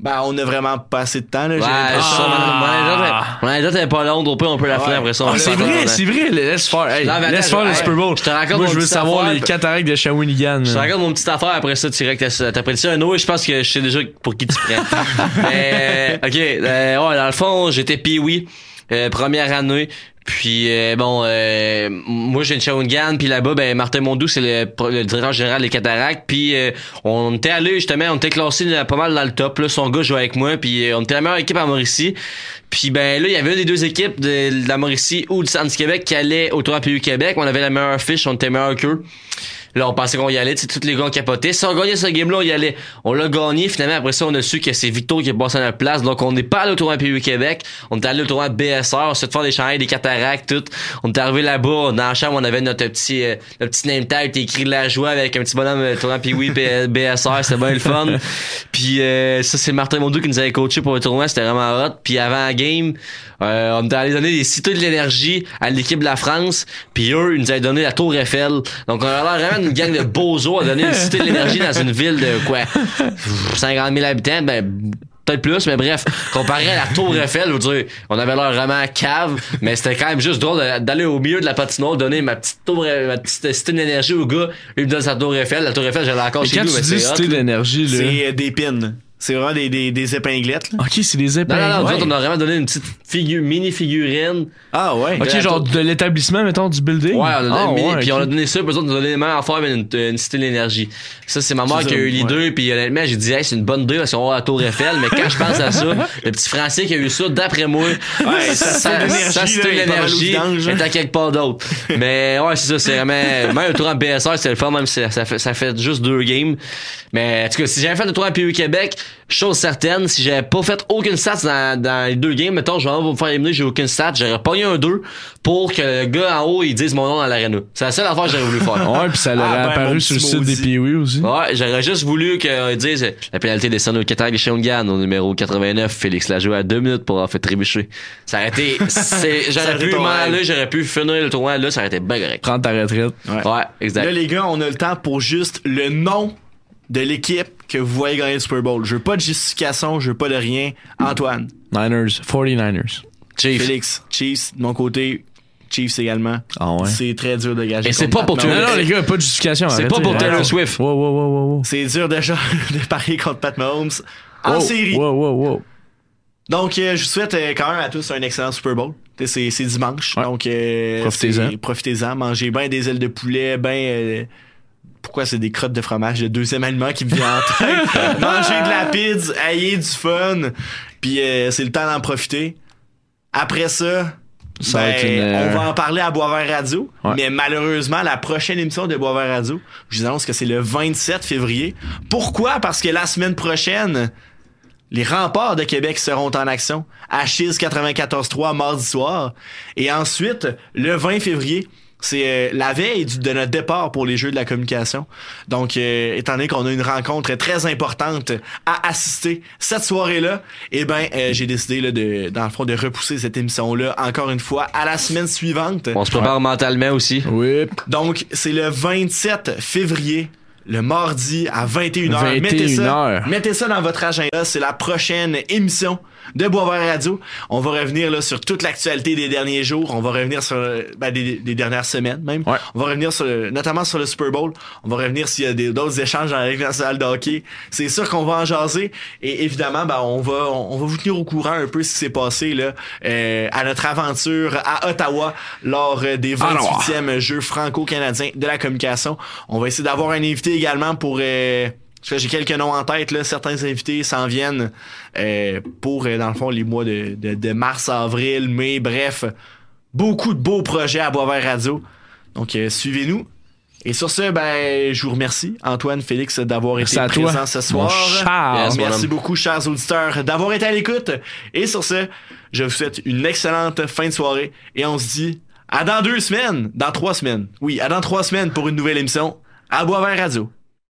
Speaker 1: Ben on a vraiment pas assez de temps là, j'ai
Speaker 2: Ouais, mon anecdote, mon anecdote est pas longue, au pire, on peut la
Speaker 1: Ouais.
Speaker 2: finir après ça. on
Speaker 3: Ah, c'est vrai, c'est vrai. Laisse faire. Hey, laisse
Speaker 2: attends,
Speaker 3: faire le
Speaker 2: je-
Speaker 3: Super Bowl.
Speaker 2: je te raconte
Speaker 3: Moi, je veux savoir
Speaker 2: affaire.
Speaker 3: les cataractes de Shawinigan.
Speaker 2: Je te raconte mon petite affaire après ça, tu dirais que t'as t'as prédit ça. Noé, je pense que je sais déjà pour qui tu prends. Mais, ok, euh, ouais, dans le fond, j'étais pee euh, première année. Puis euh, bon, euh, moi j'ai une Shawinigan, puis là-bas, ben Martin Mondou, c'est le, le directeur général des cataractes. Puis euh, on était allé justement, on était classé pas mal dans le top. Là, son gars jouait avec moi, puis euh, on était la meilleure équipe à Mauricie. Puis ben là, il y avait une des deux équipes de, de la Mauricie ou du Centre Québec qui allait au tournoi PU Québec. On avait la meilleure fiche, on était meilleur qu'eux. Là, on pensait qu'on y allait, tu sais, tous les gars ont capoté. Si on gagnait ce game-là, on y allait. On l'a gagné, finalement, après ça, on a su que c'est Victor qui est passé à notre place. Donc, on n'est pas allé au tournoi PU Québec. On est allé au tournoi BSR, on s'est fait faire des chandails, des cataractes, tout. On est arrivé là-bas, dans la chambre, on avait notre petit, euh, notre petit name tag, écrit la joie avec un petit bonhomme euh, tournoi PU BSR, c'était bien le fun. Puis, euh, ça, c'est Martin Mondou qui nous avait coaché pour le tournoi, c'était vraiment hot. Puis, avant la game, euh, on était allé donner des cités de l'énergie à l'équipe de la France. Puis eux, ils nous avaient donné la Tour Eiffel. Donc on a l'air vraiment d'une gang de bozos à donner une cité de l'énergie dans une ville de quoi? 50 000 habitants. Ben peut-être plus, mais bref, comparé à la Tour Eiffel, je veux dire, on avait l'air vraiment cave, mais c'était quand même juste drôle d'aller au milieu de la patinoire, donner ma petite tour, ma petite cité d'énergie au gars, lui il me donne sa Tour Eiffel, la Tour Eiffel, j'allais encore
Speaker 3: Mais
Speaker 2: chez
Speaker 3: tu
Speaker 2: mais
Speaker 3: dis
Speaker 2: c'est
Speaker 3: cité d'énergie, là.
Speaker 1: c'est euh, des pins c'est vraiment des, des, des épinglettes là.
Speaker 3: Ok, c'est des
Speaker 2: Non,
Speaker 3: épingles.
Speaker 2: non, non, nous
Speaker 3: Ouais.
Speaker 2: autres, on a vraiment donné une petite figure, mini figurine.
Speaker 1: ah ouais
Speaker 3: Ok, genre de l'établissement, mettons, du building?
Speaker 2: Ouais, on a donné
Speaker 3: Ah,
Speaker 2: une mini,
Speaker 3: ouais,
Speaker 2: puis on a donné ça, puis autres nous ont donné les mêmes affaires, mais une, une cité de l'énergie. Ça, c'est ma mère qui a
Speaker 1: ça,
Speaker 2: eu l'idée, puis honnêtement, j'ai dit, hey, c'est une bonne idée, parce qu'on va à la Tour Eiffel, mais quand je pense à ça, le petit français qui a eu ça, d'après moi,
Speaker 1: Ouais, pas mal au
Speaker 2: l'énergie
Speaker 1: hein.
Speaker 2: est à quelque part d'autre. mais ouais, c'est ça, c'est vraiment, même le tour en BSR, c'est le fun, même si ça fait, ça fait juste deux games. Mais, en tout cas, si j'avais fait le tour en PU Québec, chose certaine, si j'avais pas fait aucune stat dans, dans les deux games, mettons, je vais me faire éliminer, j'ai aucune stat, j'aurais pas eu un 2 pour que le gars en haut, il dise mon nom dans l'arena. C'est la seule affaire que j'aurais voulu faire.
Speaker 3: Ouais, puis ça l'aurait
Speaker 1: Ah, ben,
Speaker 3: apparu sur le site des. Pee-Wee aussi.
Speaker 2: Ouais, j'aurais juste voulu qu'ils disent euh, la pénalité descend au Qatar des Shawinigan au numéro 89. Félix l'a joué à deux minutes pour avoir fait trébucher. Ça aurait été, j'aurais pu aller, j'aurais pu finir le tournoi là, ça aurait été bien correct.
Speaker 3: Prends ta retraite.
Speaker 1: Ouais.
Speaker 2: Ouais, exact.
Speaker 1: Là, les gars, on a le temps pour juste le nom de l'équipe que vous voyez gagner le Super Bowl. Je veux pas de justification, je veux pas de rien. Antoine,
Speaker 3: Niners, 49ers.
Speaker 2: Chief.
Speaker 1: Félix, Chiefs, de mon côté, Chiefs également.
Speaker 3: Ah ouais.
Speaker 1: C'est très dur de gager.
Speaker 2: Et c'est pas pour tout
Speaker 3: Non, les gars, pas de justification.
Speaker 2: C'est pas pour Taylor
Speaker 3: Ouais.
Speaker 2: Swift.
Speaker 3: Wow, wow, wow, wow, wow.
Speaker 1: C'est dur déjà de parier contre Pat Mahomes en
Speaker 3: Wow,
Speaker 1: série.
Speaker 3: Wow, wow, wow.
Speaker 1: Donc, euh, je vous souhaite euh, quand même à tous un excellent Super Bowl. C'est dimanche,
Speaker 3: Ouais.
Speaker 1: donc euh,
Speaker 3: Profitez-en.
Speaker 1: Profitez-en. Mangez bien des ailes de poulet, ben. Pourquoi c'est des crottes de fromage, le deuxième aliment qui me vient en tête. Mangez de la pizza, ayez du fun, puis euh, c'est le temps d'en profiter. Après ça, ben,
Speaker 3: une, euh,
Speaker 1: on va en parler à Boisvert Radio,
Speaker 3: Ouais.
Speaker 1: mais malheureusement, la prochaine émission de Boisvert Radio, je vous annonce que c'est le 27 février. Pourquoi? Parce que la semaine prochaine, les remparts de Québec seront en action à Chiz 94.3 mardi soir. Et ensuite, le 20 février, c'est euh, la veille du- de notre départ pour les Jeux de la communication. Donc, euh, étant donné qu'on a une rencontre très importante à assister cette soirée-là, eh ben, euh, j'ai décidé là, de, dans le fond, de repousser cette émission-là encore une fois à la semaine suivante.
Speaker 2: On se prépare mentalement aussi.
Speaker 3: Oui.
Speaker 1: Donc, c'est le 27 février, le mardi à 21h. Mettez ça,
Speaker 3: 21h.
Speaker 1: mettez ça dans votre agenda. C'est la prochaine émission de Boisvert Radio. On va revenir là, sur toute l'actualité des derniers jours. On va revenir sur euh, ben, des, des dernières semaines même. On va revenir sur le- notamment sur le Super Bowl. On va revenir s'il y a des- d'autres échanges dans la Ligue nationale de hockey. C'est sûr qu'on va en jaser. Et évidemment, ben, on va on, on va vous tenir au courant un peu ce qui s'est passé là euh, à notre aventure à Ottawa lors euh, des 28e Jeux franco-canadiens de la communication. On va essayer d'avoir un invité également pour euh, j'ai quelques noms en tête, là. certains invités s'en viennent euh, pour, euh, dans le fond, les mois de, de, de mars, avril, mai, bref, beaucoup de beaux projets à Boisvert Radio. Donc, euh, suivez-nous. Et sur ce, ben, je vous remercie, Antoine, Félix, d'avoir été
Speaker 3: toi,
Speaker 1: présents ce soir.
Speaker 3: Yes,
Speaker 1: Merci beaucoup, chers auditeurs, d'avoir été à l'écoute. Et sur ce, je vous souhaite une excellente fin de soirée. Et on se dit à dans deux semaines, dans trois semaines. Oui, à dans trois semaines pour une nouvelle émission à Boisvert Radio.